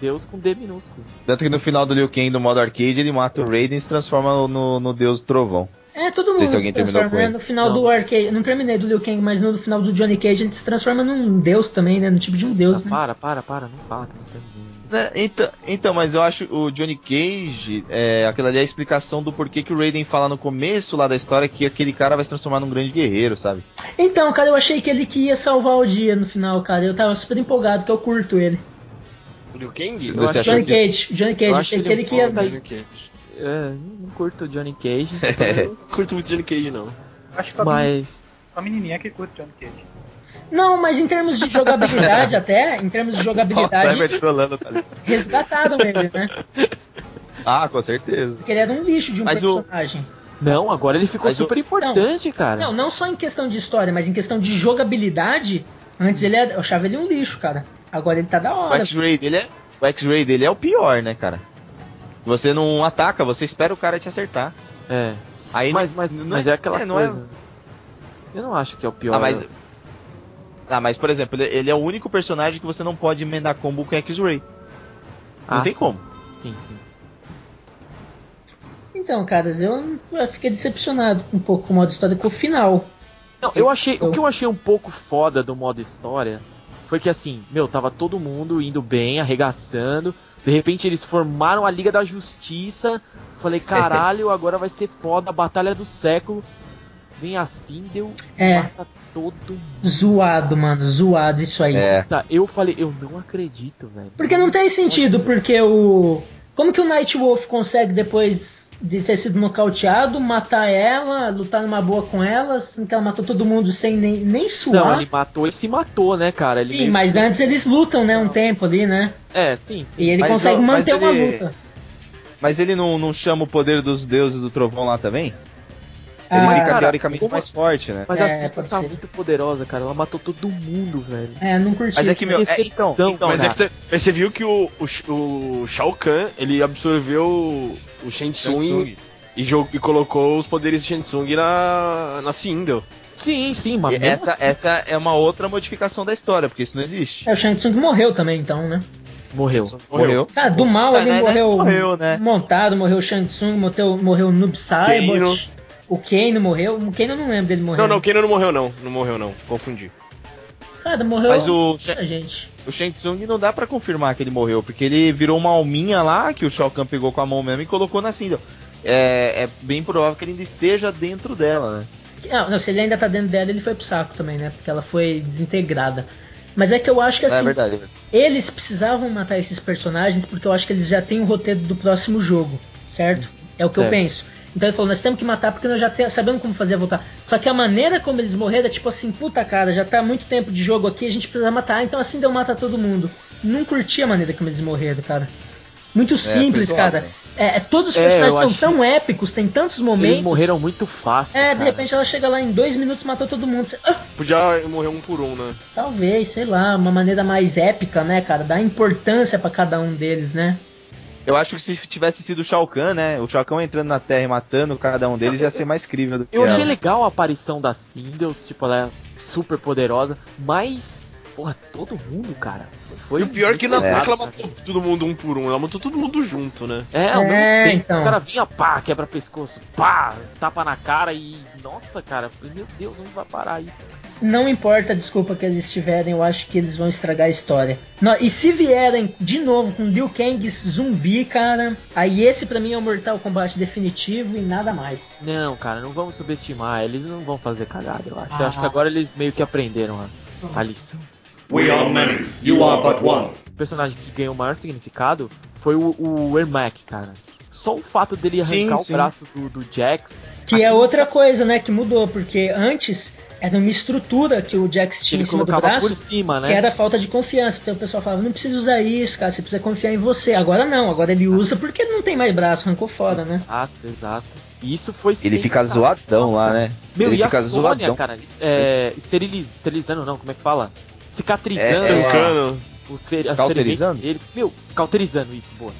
Deus com D minúsculo. Tanto que no final do Liu Kang, no modo arcade, ele mata o Raiden e se transforma no, no Deus do trovão. É, todo mundo sei se alguém terminou transforma, com né? ele. No final Não. do arcade, não terminei do Liu Kang, mas no final do Johnny Cage ele se transforma num deus também, né? No tipo de um deus, Ah, né? para, para, para, não fala que não tem ninguém. Né, Então, então, mas eu acho o Johnny Cage, é, aquela ali é a explicação do porquê que o Raiden fala no começo lá da história que aquele cara vai se transformar num grande guerreiro, sabe? Então, cara, eu achei que ele que ia salvar o dia no final, cara. Eu tava super empolgado, que eu curto ele. O Liu Kang? Você Johnny que... Cage, Johnny Cage, Eu achei ele que ele um que ia. É, não curto o Johnny Cage, <laughs> não <laughs> curto muito Johnny Cage, não. Acho que só, mas. só menininha que curte Johnny Cage. Não, mas em termos de jogabilidade <laughs> até, em termos de jogabilidade, trolando, tá resgataram ele, né? Ah, com certeza. Porque ele era um lixo de um Mas o- personagem. Não, agora ele ficou Mas o- super importante, cara. Não, não só em questão de história, mas em questão de jogabilidade. Antes ele era, eu achava ele um lixo, cara. Agora ele tá da O hora. X-Ray dele é. O X-Ray dele é o pior, né, cara? Você não ataca, você espera o cara te acertar. É. Aí Mas, não- mas, não mas é aquela não é- coisa. Eu não acho que é o pior. Ah, mas. Ah, mas por exemplo, ele, ele é o único personagem que você não pode emendar combo com X-Ray. Não Ah, tem sim. como. Sim, sim. Então, caras, eu, eu fiquei decepcionado um pouco com o modo história com o final. Não, eu achei. Eu- O que eu achei um pouco foda do modo história foi que assim, meu, tava todo mundo indo bem, arregaçando. De repente eles formaram a Liga da Justiça. Falei, <laughs> caralho, agora vai ser foda, a batalha do século. Vem assim, deu. É. Mata todo mundo. Zoado, mano, zoado isso aí. É. Tá, eu falei, eu não acredito, velho. Porque não tem sentido, porque o. Como que o Night Wolf consegue, depois de ter sido nocauteado, matar ela, lutar numa boa com ela, sendo que ela matou todo mundo sem nem, nem Não, suar? ele matou e se matou, né, cara? Ele sim, meio mas que- antes eles lutam, né? Um tempo ali, né? É, sim, sim. E ele Mas, consegue mas manter uma ele- luta. Mas ele não, não chama o poder dos deuses do trovão lá também? Ele Ah, fica cara, teoricamente como- mais forte, né? Mas É, assim, pode tá ser. muito poderosa, cara. Ela matou todo mundo, velho. É, não curti. Mas é que, meu, é, então, então, Mas, é que tá- mas você viu que o, o, o Shao Kahn, ele absorveu o, o Shang Tsung, Shang E, jog- e colocou os poderes de Shang Tsung na, na Sindel. Sim, sim, mas E mesmo essa, essa é uma outra modificação da história, porque isso não existe. É, o Shang Tsung morreu também, então, né? morreu. Morreu. Cara, do mal Ah, ali né, né? morreu, Morreu, né? montado, morreu o Shang Tsung, morreu, morreu o Noob Saibot, o Kano morreu. O Kano eu não lembro dele morrer. Não, não, Kano não morreu não. Não morreu não. Confundi. Cara, morreu Mas o, a gente. o Shang Tsung não dá pra confirmar que ele morreu, porque ele virou uma alminha lá, que o Shao Kahn pegou com a mão mesmo e colocou na Sindel. É, é bem provável que ele ainda esteja dentro dela, né? Ah, não, se ele ainda tá dentro dela, ele foi pro saco também, né? Porque ela foi desintegrada. Mas é que eu acho que É assim, verdade. eles precisavam matar esses personagens porque eu acho que eles já têm o roteiro do próximo jogo, certo? É o que eu Certo. penso. Então ele falou, nós temos que matar porque nós já te- sabemos como fazer voltar. Só que a maneira como eles morreram é tipo assim, puta cara, já tá muito tempo de jogo aqui, a gente precisa matar, então assim deu mata todo mundo. Não curti a maneira como eles morreram, cara. Muito simples, foi zoado, cara. É, é, todos os É, personagens são achei- tão épicos, tem tantos momentos. Eles morreram muito fácil. É, de cara. repente ela chega lá em dois minutos matou todo mundo. Você, "Ah, Podia morrer um por um, né? talvez, sei lá, uma maneira mais épica, né, cara? Dar importância pra cada um deles, né? Eu acho que se tivesse sido o Shao Kahn, né? O Shao Kahn entrando na Terra e matando cada um deles ia ser mais crível do que Eu achei ela. legal a aparição da Sindel, tipo, ela é super poderosa, mas, porra, todo mundo, cara. Foi E o pior é que é que ela matou todo mundo um por um, ela matou todo mundo junto, né? É, ao É, mesmo tempo, então. os caras vinham, pá, quebra pescoço, pá, tapa na cara e. Nossa, cara, meu Deus, onde vai parar isso? Não importa a desculpa que eles tiverem, eu acho que eles vão estragar a história. Não, e se vierem de novo com Liu Kang zumbi, cara, aí esse pra mim é o Mortal Kombat definitivo e nada mais. Não, cara, não vamos subestimar, eles não vão fazer cagada, eu acho. Ah. Eu acho que agora eles meio que aprenderam a, a lição. We are many. You are but one. O personagem que ganhou o maior significado foi o, o Ermac, cara. Só o fato dele Sim, arrancar sim. o braço do, do Jax. Que é outra coisa, né, que mudou, porque antes era uma estrutura que o Jax tinha ele em cima do braço. por cima, né? Que era falta de confiança. Então o pessoal falava, não precisa usar isso, cara, você precisa confiar em você. Agora não, agora ele usa porque não tem mais braço, arrancou fora, né? Exato, exato. E isso foi Ele fica sensacional. zoadão lá, né? Meu, ele e a fica Sônia, zoadão. cara, é, esteriliz, esterilizando não, como é que fala? Cicatrizando É, Estancando. os fer as Cauterizando? dele. Meu, cauterizando isso, boa.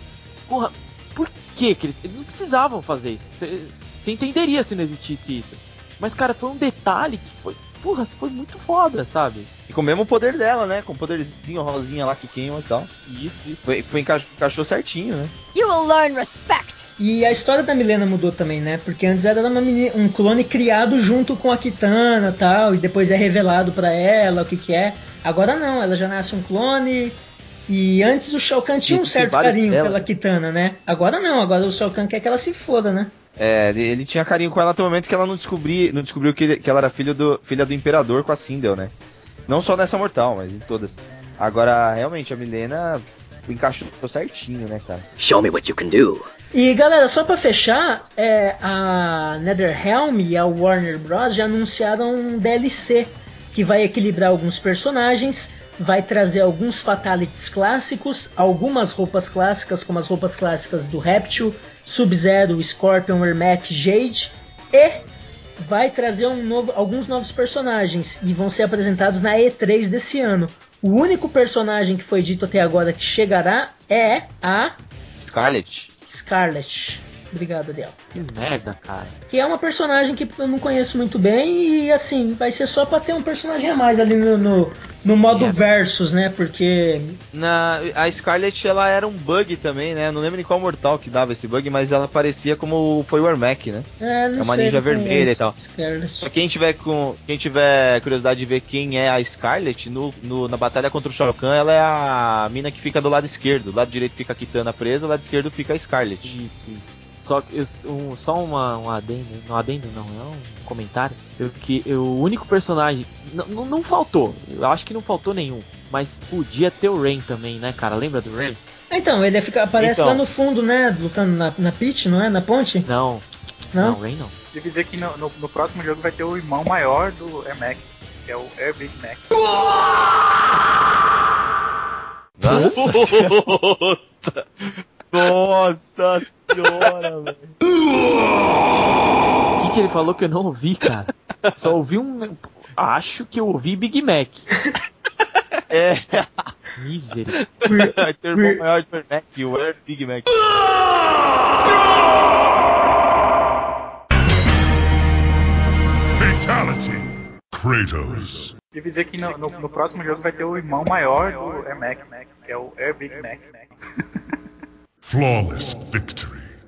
Porra, por que que eles... Eles não precisavam fazer isso. Você entenderia se não existisse isso. Mas, cara, foi um detalhe que foi... Porra, foi muito foda, sabe? E com o mesmo poder dela, né? Com o poderzinho rosinha lá que queima e tal. Isso, isso. Foi, foi enca- encaixou certinho, né? You will learn respect. E a história da Milena mudou também, né? Porque antes ela era uma meni- um clone criado junto com a Kitana tal, e depois é revelado pra ela o que que é. Agora não, ela já nasce um clone. E antes o Shao Kahn tinha um certo carinho dela. pela Kitana, né? Agora não, agora o Shao Kahn quer que ela se foda, né? É, ele, tinha carinho com ela até o momento que ela não, descobri, não descobriu que, ele- que ela era filho do, filha do Imperador com a Sindel, né? Não só nessa Mortal, mas em todas. Agora, realmente, a Milena encaixou certinho, né, cara? Show me what you can do. E galera, só pra fechar, é, a NetherRealm e a Warner Bros. já anunciaram um DLC que vai equilibrar alguns personagens, vai trazer alguns fatalities clássicos, algumas roupas clássicas, como as roupas clássicas do Reptil, Sub-Zero, Scorpion, Ermac, Jade, e vai trazer um novo- alguns novos personagens e vão ser apresentados na E3 desse ano. O único personagem que foi dito até agora que chegará é a Scarlet. Scarlet. Obrigado, Adel. Que merda, cara. Que é uma personagem que eu não conheço muito bem e assim, vai ser só pra ter um personagem a mais ali no, no, no modo É. versus, né? Porque. Na, a Scarlet, ela era um bug também, né? Não lembro nem qual mortal que dava esse bug, mas ela aparecia como foi o Ermac, né? É, não É uma sei, ninja vermelha e tal. Scarlet. Pra quem tiver, com, quem tiver curiosidade de ver quem é a Scarlet, no, no- na batalha contra o Shao Kahn, ela é a mina que fica do lado esquerdo. Do lado direito fica a Kitana presa, do lado esquerdo fica a Scarlet. Isso, isso. Só, eu- um, só uma, um adendo, não adendo não, é um comentário. Eu, que eu, o único personagem. Não, não, faltou, eu acho que não faltou nenhum. Mas podia ter o Rain também, né, cara? Lembra do Rain? Então, ele fica, aparece Então. lá no fundo, né? Lutando na, na pitch, não é? Na ponte? Não, Não? não, Rain não. Devo dizer que no, no- no próximo jogo vai ter o irmão maior do Air Mac, que é o Air Big Mac. Nossa, <laughs> Nossa senhora, velho. O que, que ele falou que eu não ouvi, cara? Só ouvi um. Acho que eu ouvi Big Mac. É, Misericórdia. vai ter o irmão maior do Mac, o Air Big Mac. Fatality. Kratos. Devo dizer que no, no- no próximo jogo vai ter o irmão maior do Air Mac, que é o Air Big Mac. Flawless victory.